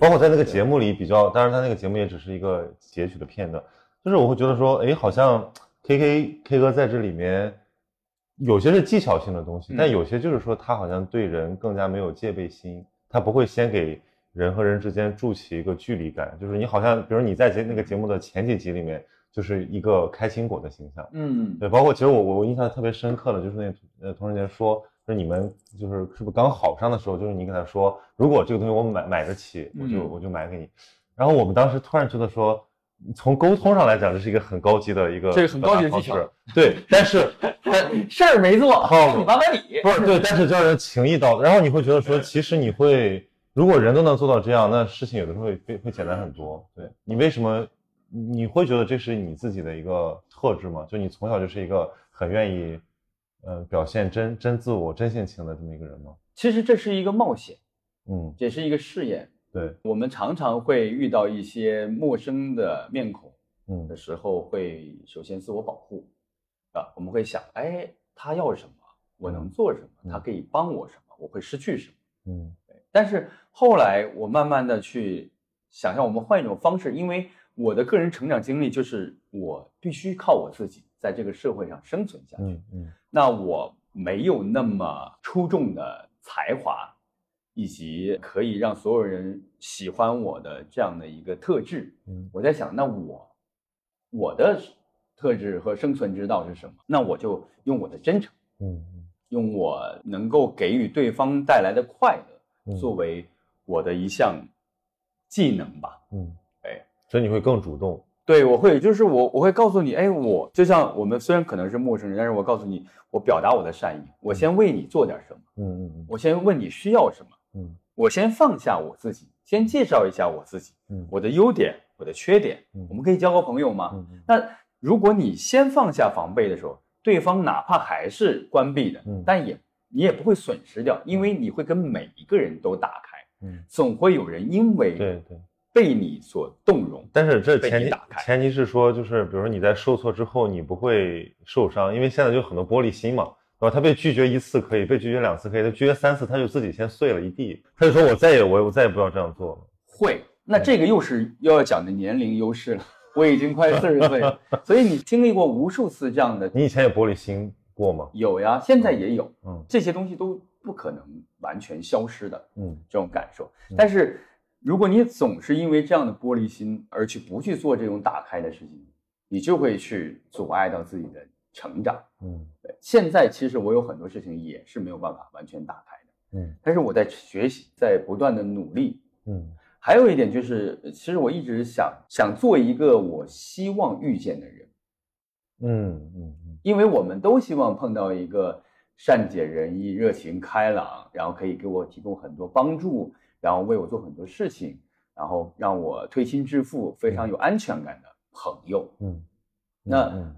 包括在那个节目里比较，当然他那个节目也只是一个截取的片段，就是我会觉得说，哎，好像 K K K 哥在这里面有些是技巧性的东西，嗯但有些就是说他好像对人更加没有戒备心，他不会先给人和人之间筑起一个距离感，就是你好像，比如你在节那个节目的前几集里面，就是一个开心果的形象，嗯，对，包括其实我我我印象特别深刻的就是那呃童仁杰说，就是你们就是是不是刚好上的时候，就是你跟他说，如果这个东西我买买得起，我就、嗯我就买给你。然后我们当时突然觉得说，从沟通上来讲，这是一个很高级的一个这个很高级的技巧。对，但是 [laughs] 事儿没做，好你麻烦你，不是对，但是叫人情意到，然后你会觉得说，其实你会，如果人都能做到这样，那事情有的时候会会会简单很多。对你为什么你会觉得这是你自己的一个特质吗？就你从小就是一个很愿意，呃，表现真真自我、真性情的这么一个人吗？其实这是一个冒险，嗯，也是一个试验。对，我们常常会遇到一些陌生的面孔，嗯的时候会首先自我保护，啊，我们会想，哎，他要什么，我能做什么，嗯他可以帮我什么，我会失去什么。嗯但是后来我慢慢的去想象，我们换一种方式，因为我的个人成长经历就是我必须靠我自己在这个社会上生存下去，嗯嗯那我没有那么出众的才华，以及可以让所有人喜欢我的这样的一个特质，嗯我在想，那我我的特质和生存之道是什么？那我就用我的真诚，嗯用我能够给予对方带来的快乐，嗯作为我的一项技能吧。嗯，哎，所以你会更主动。对，我会，就是我我会告诉你，哎，我就像我们虽然可能是陌生人，但是我告诉你，我表达我的善意，我先为你做点什么，嗯嗯我先问你需要什么，嗯我先放下我自己，先介绍一下我自己，嗯我的优点，我的缺点，嗯我们可以交个朋友吗？嗯嗯那如果你先放下防备的时候，对方哪怕还是关闭的，嗯但也你也不会损失掉，因为你会跟每一个人都打开。嗯，总会有人因为对对。被你所动容，但是这前提打开前提是说，就是比如说你在受挫之后，你不会受伤，因为现在就很多玻璃心嘛，对吧？他被拒绝一次可以，被拒绝两次可以，他拒绝三次他就自己先碎了一地，他就说我再也我我再也不要这样做了。会。那这个又是又要讲的年龄优势了。我已经快四十岁了，[laughs] 所以你经历过无数次这样的，你以前有玻璃心过吗？有呀，现在也有。嗯这些东西都不可能完全消失的嗯这种感受。但是如果你总是因为这样的玻璃心而去不去做这种打开的事情，你就会去阻碍到自己的成长。嗯。对，现在其实我有很多事情也是没有办法完全打开的，嗯。但是我在学习，在不断的努力。嗯。还有一点就是，其实我一直想想做一个我希望遇见的人，嗯嗯嗯。因为我们都希望碰到一个善解人意、热情开朗，然后可以给我提供很多帮助，然后为我做很多事情，然后让我推心置腹、非常有安全感的朋友。嗯，那嗯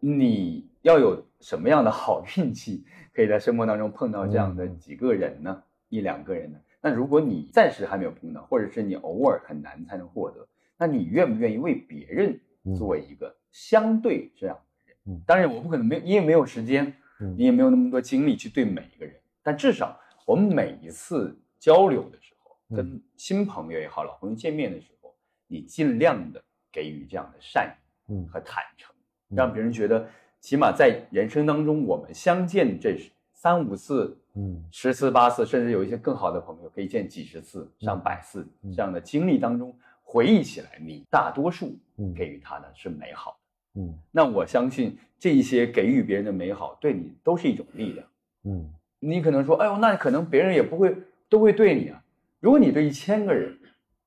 你要有什么样的好运气，可以在生活当中碰到这样的嗯几个人呢？一两个人呢？那如果你暂时还没有碰到，或者是你偶尔很难才能获得，那你愿不愿意为别人做一个相对这样的人？嗯当然，我不可能没，你也没有时间，嗯你也没有那么多精力去对每一个人，但至少我们每一次交流的时候，嗯跟新朋友也好，老朋友见面的时候，你尽量的给予这样的善意嗯。和坦诚，让别人觉得，起码在人生当中，我们相见这三五次、嗯。十次、八次，甚至有一些更好的朋友可以见几十次、上百次嗯。这样的经历当中，回忆起来，你大多数嗯。给予他的是美好的。嗯。那我相信这一些给予别人的美好，对你都是一种力量。嗯。你可能说，哎呦，那可能别人也不会都会对你啊。如果你对一千个人、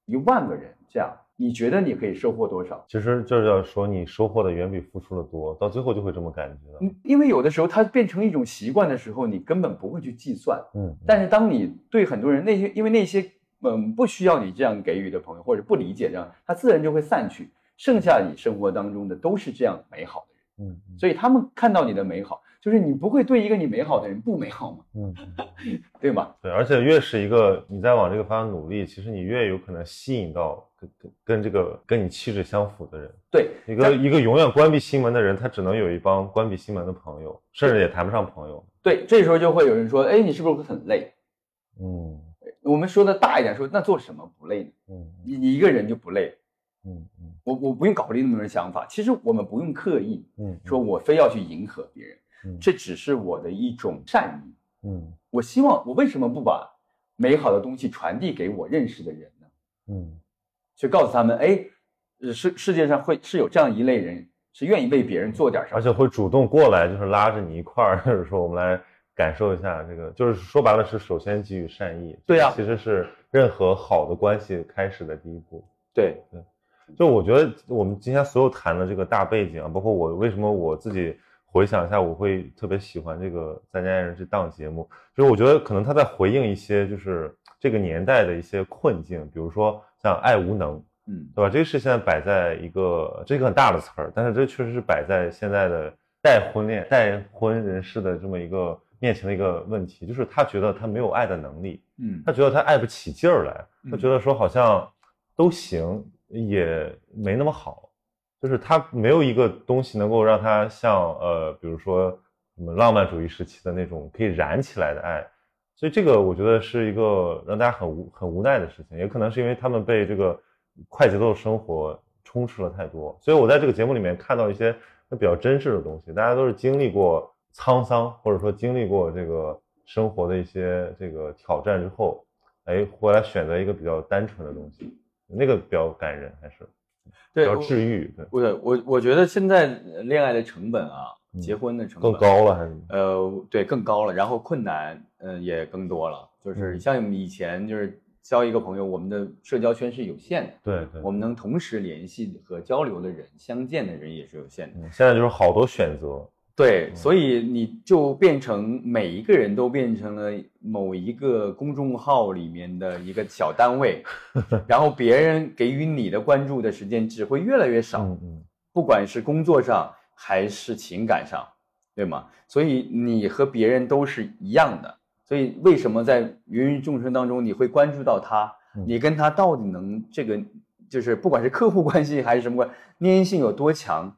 一万个人这样，你觉得你可以收获多少？其实就是要说你收获的远比付出的多，到最后就会这么感觉的。嗯，因为有的时候它变成一种习惯的时候，你根本不会去计算。嗯，但是当你对很多人那些，因为那些嗯不需要你这样给予的朋友，或者不理解这样，他自然就会散去。剩下你生活当中的都是这样美好的人，嗯嗯所以他们看到你的美好，就是你不会对一个你美好的人不美好嘛，嗯嗯。[laughs] 对吗？对，而且越是一个你在往这个方向努力，其实你越有可能吸引到跟跟跟这个跟你气质相符的人。对，一个一个永远关闭心门的人，他只能有一帮关闭心门的朋友，甚至也谈不上朋友。对，这时候就会有人说，哎，你是不是会很累？嗯我们说的大一点，说那做什么不累呢？嗯你你一个人就不累，嗯嗯我我不用考虑那么多人想法。其实我们不用刻意嗯，说我非要去迎合别人，嗯这只是我的一种善意。嗯我希望我为什么不把美好的东西传递给我认识的人呢？嗯去告诉他们，哎，呃世世界上会是有这样一类人，是愿意为别人做点什么。而且会主动过来，就是拉着你一块儿，[laughs] 就是说我们来感受一下这个，就是说白了是首先给予善意。对呀其实是任何好的关系开始的第一步。对，就我觉得我们今天所有谈的这个大背景啊，包括我为什么我自己回想一下，我会特别喜欢这个《再见爱人》这档节目，就是我觉得可能他在回应一些就是这个年代的一些困境，比如说像爱无能，嗯。对吧？这个是现在摆在一个这个很大的词儿，但是这确实是摆在现在的待婚恋、待婚人士的这么一个面前的一个问题，就是他觉得他没有爱的能力，嗯。他觉得他爱不起劲儿来，他嗯觉得说好像都行，也没那么好，就是他没有一个东西能够让他像呃，比如说什么浪漫主义时期的那种可以燃起来的爱，所以这个我觉得是一个让大家很无很无奈的事情，也可能是因为他们被这个快节奏生活充斥了太多，所以我在这个节目里面看到一些比较真实的东西，大家都是经历过沧桑，或者说经历过这个生活的一些这个挑战之后，哎，回来选择一个比较单纯的东西，那个比较感人，还是。比较对我治愈，对，我我我觉得现在恋爱的成本啊，嗯结婚的成本更高了还是？呃，对，更高了，然后困难，嗯、也更多了。就是嗯像以前就是交一个朋友，我们的社交圈是有限的，对对，我们能同时联系和交流的人、相见的人也是有限的。嗯现在就是好多选择，对，所以你就变成每一个人都变成了某一个公众号里面的一个小单位，[laughs] 然后别人给予你的关注的时间只会越来越少。不管是工作上还是情感上，对吗？所以你和别人都是一样的，所以为什么在芸芸众生当中你会关注到他？嗯你跟他到底能这个就是不管是客户关系还是什么关，粘性有多强，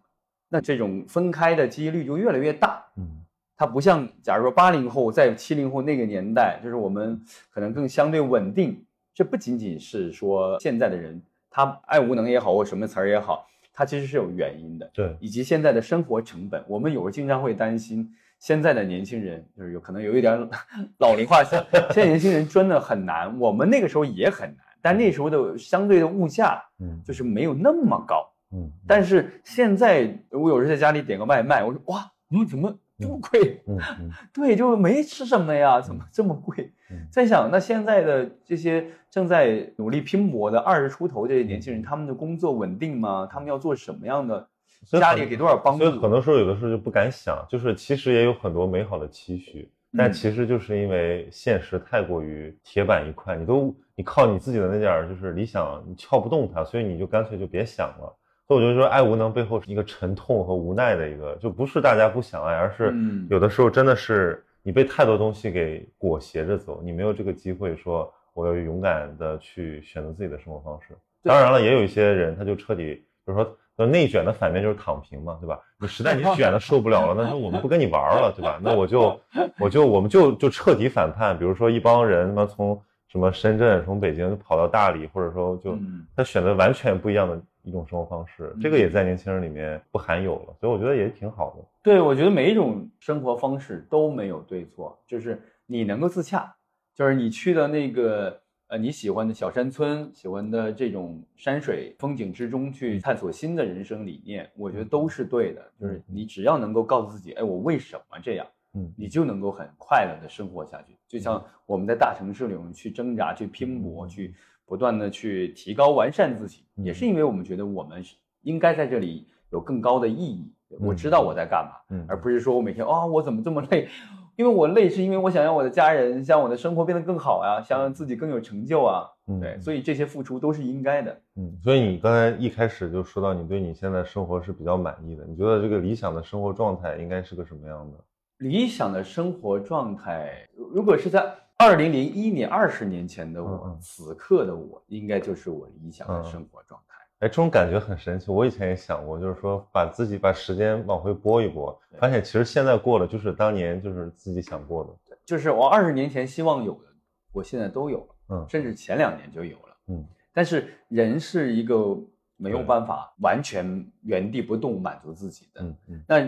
那这种分开的几率就越来越大。嗯它不像，假如说八零后在七零后那个年代，就是我们可能更相对稳定。这不仅仅是说现在的人他爱无能也好，或什么词儿也好，它其实是有原因的，对，以及现在的生活成本。我们有时候经常会担心，现在的年轻人就是有可能有一点 [laughs] 老龄化，现在年轻人真的很难。我们那个时候也很难，但那时候的相对的物价嗯就是没有那么高。嗯但是现在我有时候在家里点个外卖，我说哇，你怎么这么贵？嗯嗯 [laughs] 对，就没吃什么呀，怎么这么贵嗯？在想，那现在的这些正在努力拼搏的二十出头这些年轻人，他们的工作稳定吗？他们要做什么样的？家里给多少帮助？所以很多时候有的时候就不敢想，就是其实也有很多美好的期许，但嗯其实就是因为现实太过于铁板一块，你都你靠你自己的那点儿就是理想，你撬不动它，所以你就干脆就别想了。所以我就说，爱无能背后是一个沉痛和无奈的一个，就不是大家不想爱，而是嗯有的时候真的是你被太多东西给裹挟着走，你没有这个机会说我要勇敢的去选择自己的生活方式。当然了，也有一些人他就彻底，比如说呃内卷的反面就是躺平嘛，对吧？你实在你 [laughs] 卷的受不了了，那就我们不跟你玩儿了，对吧？那我就 [laughs] 我就我们就就彻底反叛，比如说一帮人他妈从什么深圳从北京就跑到大理，或者说就嗯他选择完全不一样的一种生活方式，这个也在年轻人里面不含有了，所以我觉得也挺好的。对，我觉得每一种生活方式都没有对错，就是你能够自洽，就是你去的那个呃你喜欢的小山村，喜欢的这种山水风景之中去探索新的人生理念，我觉得都是对的。就是你只要能够告诉自己，哎，我为什么这样，嗯你就能够很快乐的生活下去。就像我们在大城市里，我们去挣扎、去拼搏、嗯去不断的去提高、完善自己，嗯也是因为我们觉得我们应该在这里有更高的意义。我知道我在干嘛，嗯而不是说我每天啊、我怎么这么累？因为我累是因为我想让我的家人，想让我的生活变得更好啊、想让自己更有成就啊。嗯对，所以这些付出都是应该的。嗯，所以你刚才一开始就说到你对你现在生活是比较满意的，你觉得这个理想的生活状态应该是个什么样的？理想的生活状态，如果是在二零零一年、二十年前的我，此刻的我，应该就是我理想的嗯生活状态。哎，这种感觉很神奇。我以前也想过，就是说把自己把时间往回拨一拨，发现其实现在过的就是当年就是自己想过的。就是我二十年前希望有的，我现在都有了，嗯甚至前两年就有了。嗯但是人是一个没有办法完全原地不动满足自己的。嗯嗯那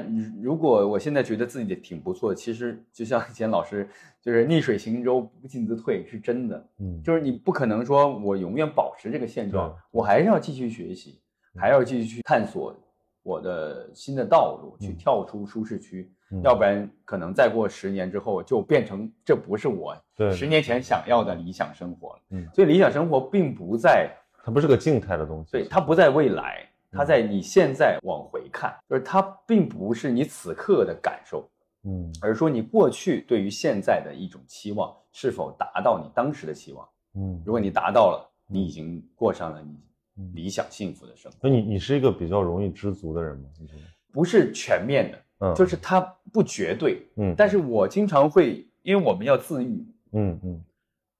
如果我现在觉得自己挺不错，其实就像以前老师就是逆水行舟，不进则退，是真的。嗯，就是你不可能说我永远保持这个现状，我还是要继续学习，嗯还要继续去探索我的新的道路，去嗯跳出舒适区。嗯要不然可能再过十年之后，就变成这不是我十年前想要的理想生活了。嗯所以理想生活并不在它不是个静态的东西。对，它不在未来，它嗯在你现在往回看，就是它并不是你此刻的感受，嗯而是说你过去对于现在的一种期望是否达到你当时的期望。嗯，如果你达到了，你已经过上了你嗯理想幸福的生活。所以你你是一个比较容易知足的人吗？你觉得？不是全面的，嗯，就是它不绝对。嗯，但是我经常会，因为我们要自愈，嗯嗯，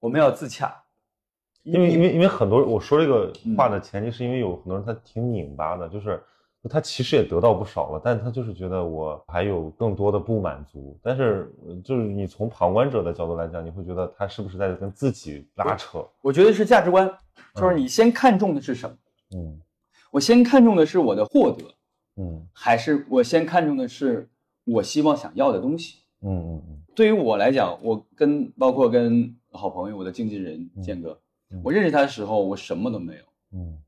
我们要自洽，因为因为因为很多我说这个嗯话的前提是因为有很多人他挺拧巴的，就是他其实也得到不少了，但他就是觉得我还有更多的不满足。但是呃就是你从旁观者的角度来讲，你会觉得他是不是在跟自己拉扯？我觉得是价值观，就是你先看重的是什么？嗯我先看重的是我的获得，嗯还是我先看重的是我希望想要的东西？嗯嗯嗯对于我来讲，我跟包括跟好朋友我的经纪人嗯建哥嗯，我认识他的时候，我什么都没有。嗯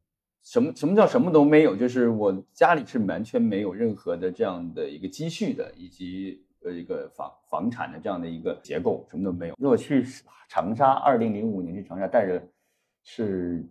什么什么叫什么都没有？就是我家里是完全没有任何的这样的一个积蓄的，以及呃一个房房产的这样的一个结构，什么都没有。如果去长沙，二零零五年去长沙，带着是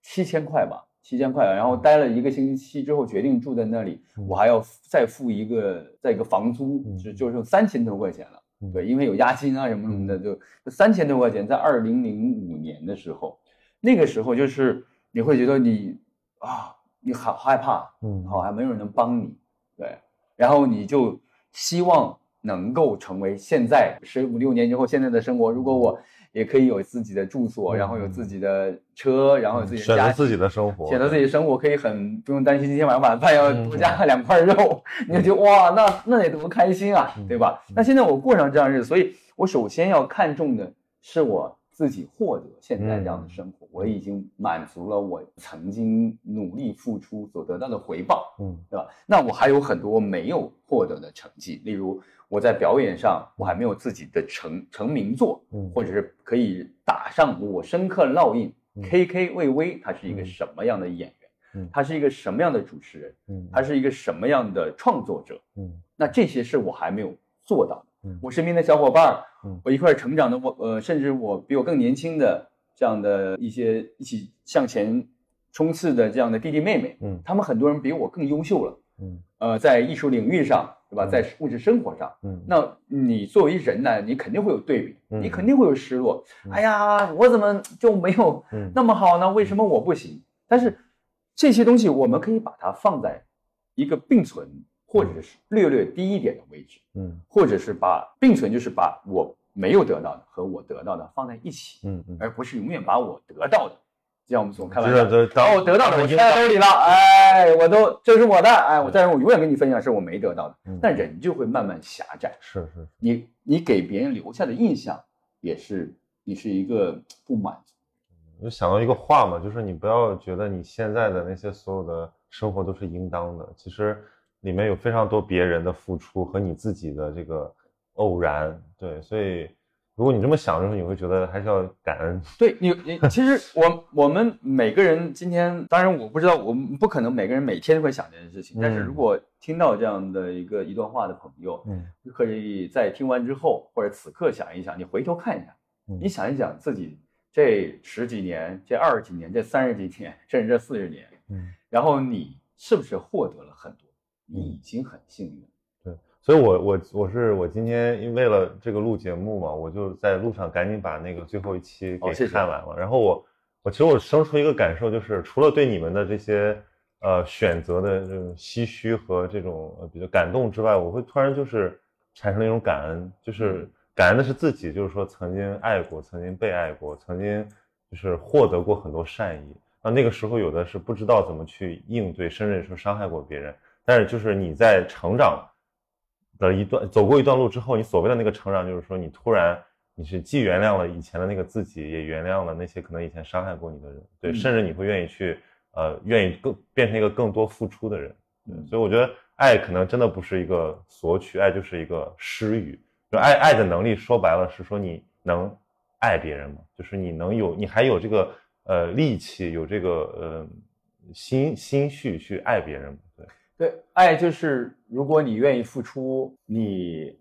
七千块吧，七千块，然后待了一个星期之后，决定住在那里，嗯我还要再付一个再一个房租，嗯就就剩三千多块钱了。嗯对，因为有押金啊什么什么的，就就三千多块钱，在二零零五年的时候，那个时候就是你会觉得你啊，你好害怕，嗯好还没有人能帮你，对，然后你就希望能够成为现在十五六年之后现在的生活，如果我也可以有自己的住所，嗯然后有自己的车，然后有自己的家选择自己的生活，选择自己的生活，可以很不用担心今天晚上晚饭要嗯多加两块肉，你就觉得哇，那那得多开心啊，嗯对吧？那现在我过上这样的日子，所以我首先要看重的是我自己获得现在这样的生嗯活，我已经满足了我曾经努力付出所得到的回报，嗯对吧？那我还有很多没有获得的成绩，例如我在表演上我还没有自己的成成名作，嗯或者是可以打上我深刻烙印。嗯 K K 魏巍他是一个嗯什么样的演员？嗯他是一个什么样的主持人？嗯他是一个什么样的创作者？嗯那这些是我还没有做到的。嗯我身边的小伙伴，嗯我一块成长的，我呃，甚至我比我更年轻的这样的一些一起向前冲刺的这样的弟弟妹妹，嗯他们很多人比我更优秀了。嗯呃，在艺术领域上，对吧？嗯在物质生活上，嗯那你作为人呢，你肯定会有对比，嗯你肯定会有失落。嗯哎呀，我怎么就没有嗯那么好呢？为什么我不行？但是这些东西我们可以把它放在一个并存或者是略略低一点的位置，嗯。或者是把并存就是把我没有得到的和我得到的放在一起，嗯嗯，而不是永远把我得到的，就像我们总开玩笑，这把我得到的我揣在兜里了，哎，我都这是我的，哎，我但是我永远跟你分享是我没得到的嗯，但人就会慢慢狭窄，是是，你你给别人留下的印象也是你是一个不满足。我就想到一个话嘛，就是你不要觉得你现在的那些所有的生活都是应当的，其实里面有非常多别人的付出和你自己的这个偶然，对，所以如果你这么想的时候，你会觉得还是要感恩，对你，你其实我我们每个人今天，当然我不知道，我们不可能每个人每天都会想这件事情。但是嗯如果听到这样的一个一段话的朋友，嗯可以在听完之后或者此刻想一想，你回头看一下，嗯你想一想自己这十几年、这二十几年、这三十几年，甚至这四十年，嗯。然后你是不是获得了很多？你已经很幸运了。对，所以我我我是我今天因为为了这个录节目嘛，我就在路上赶紧把那个最后一期给看完了。然后我我其实我生出一个感受，就是除了对你们的这些呃选择的这种唏嘘和这种呃比较感动之外，我会突然就是产生了一种感恩，就是感恩的是自己，就是说曾经爱过，曾经被爱过，曾经就是获得过很多善意。那那个时候有的是不知道怎么去应对，甚至说伤害过别人。但是就是你在成长的一段走过一段路之后，你所谓的那个成长，就是说你突然你是既原谅了以前的那个自己，也原谅了那些可能以前伤害过你的人，对，嗯甚至你会愿意去呃愿意更变成一个更多付出的人。所以我觉得爱可能真的不是一个索取，爱就是一个施予。就爱爱的能力，说白了是说你能爱别人吗？就是你能有，你还有这个呃力气，有这个呃心心绪去爱别人吗？对。爱就是如果你愿意付出，你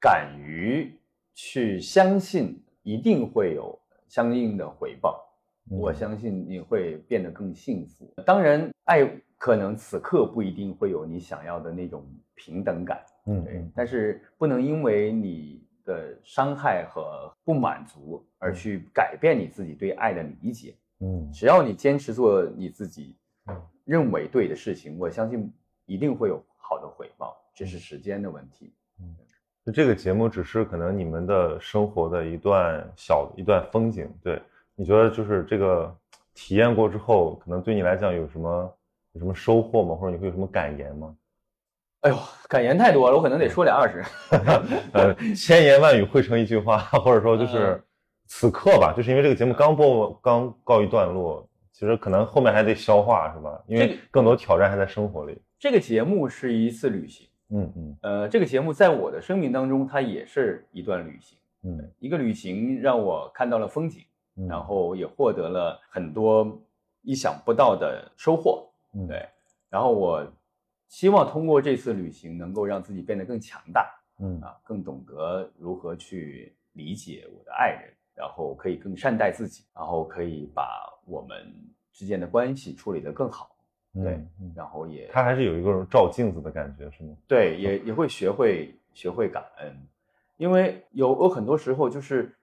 敢于去相信，一定会有相应的回报。嗯我相信你会变得更幸福。当然，爱可能此刻不一定会有你想要的那种平等感，嗯对但是不能因为你的伤害和不满足而去改变你自己对爱的理解。嗯只要你坚持做你自己嗯认为对的事情，我相信一定会有好的回报，只嗯是时间的问题。嗯就这个节目只是可能你们的生活的一段小一段风景，对你觉得就是这个体验过之后，可能对你来讲有什么有什么收获吗？或者你会有什么感言吗？[laughs] 哎呦，感言太多了，我可能得说俩小时。呃，千言万语汇成一句话，或者说就是嗯此刻吧，就是因为这个节目刚播刚告一段落，其实可能后面还得消化，是吧？因为更多挑战还在生活里。这个节目是一次旅行，嗯嗯呃，这个节目在我的生命当中，它也是一段旅行。嗯一个旅行让我看到了风景，嗯，然后也获得了很多意想不到的收获。嗯对，然后我希望通过这次旅行，能够让自己变得更强大嗯啊，更懂得如何去理解我的爱人，然后可以更善待自己，然后可以把我们之间的关系处理得更好。对嗯嗯，然后也他还是有一个照镜子的感觉，是吗？对，也也会学会学会感恩，因为有有很多时候就是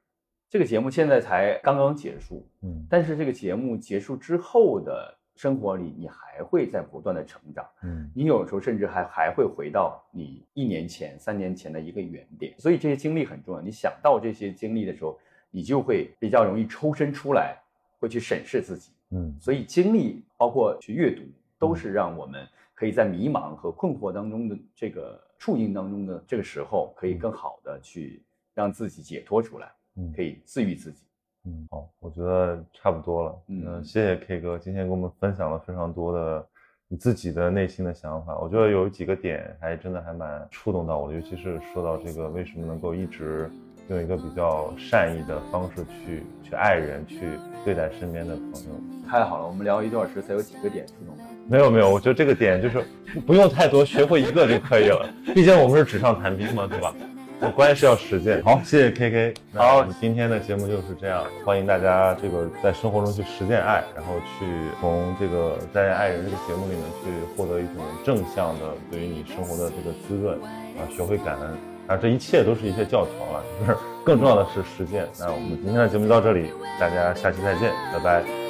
这个节目现在才刚刚结束，嗯但是这个节目结束之后的生活里，你还会在不断的成长。嗯你有时候甚至还还会回到你一年前、三年前的一个原点。所以这些经历很重要。你想到这些经历的时候，你就会比较容易抽身出来，会去审视自己。嗯所以经历包括去阅读，都是让我们可以在迷茫和困惑当中的这个处境当中的这个时候，可以更好的去让自己解脱出来，嗯可以治愈自己。嗯，好，我觉得差不多了。嗯呃谢谢 K 哥今天给我们分享了非常多的你自己的内心的想法。我觉得有几个点还真的还蛮触动到我的，尤其是说到这个为什么能够一直用一个比较善意的方式去去爱人，去对待身边的朋友。太好了，我们聊一个多小时才有几个点触动的。没有没有，我觉得这个点就是不用太多，学会一个就可以了。毕竟我们是纸上谈兵嘛，对吧？我关键是要实践。好，谢谢 KK。好那今天的节目就是这样，欢迎大家这个在生活中去实践爱，然后去从这个《在爱人》这个节目里面去获得一种正向的对于你生活的这个滋润啊，学会感恩。啊，这一切都是一些教条了，就是更重要的是实践。那我们今天的节目到这里，大家下期再见，拜拜。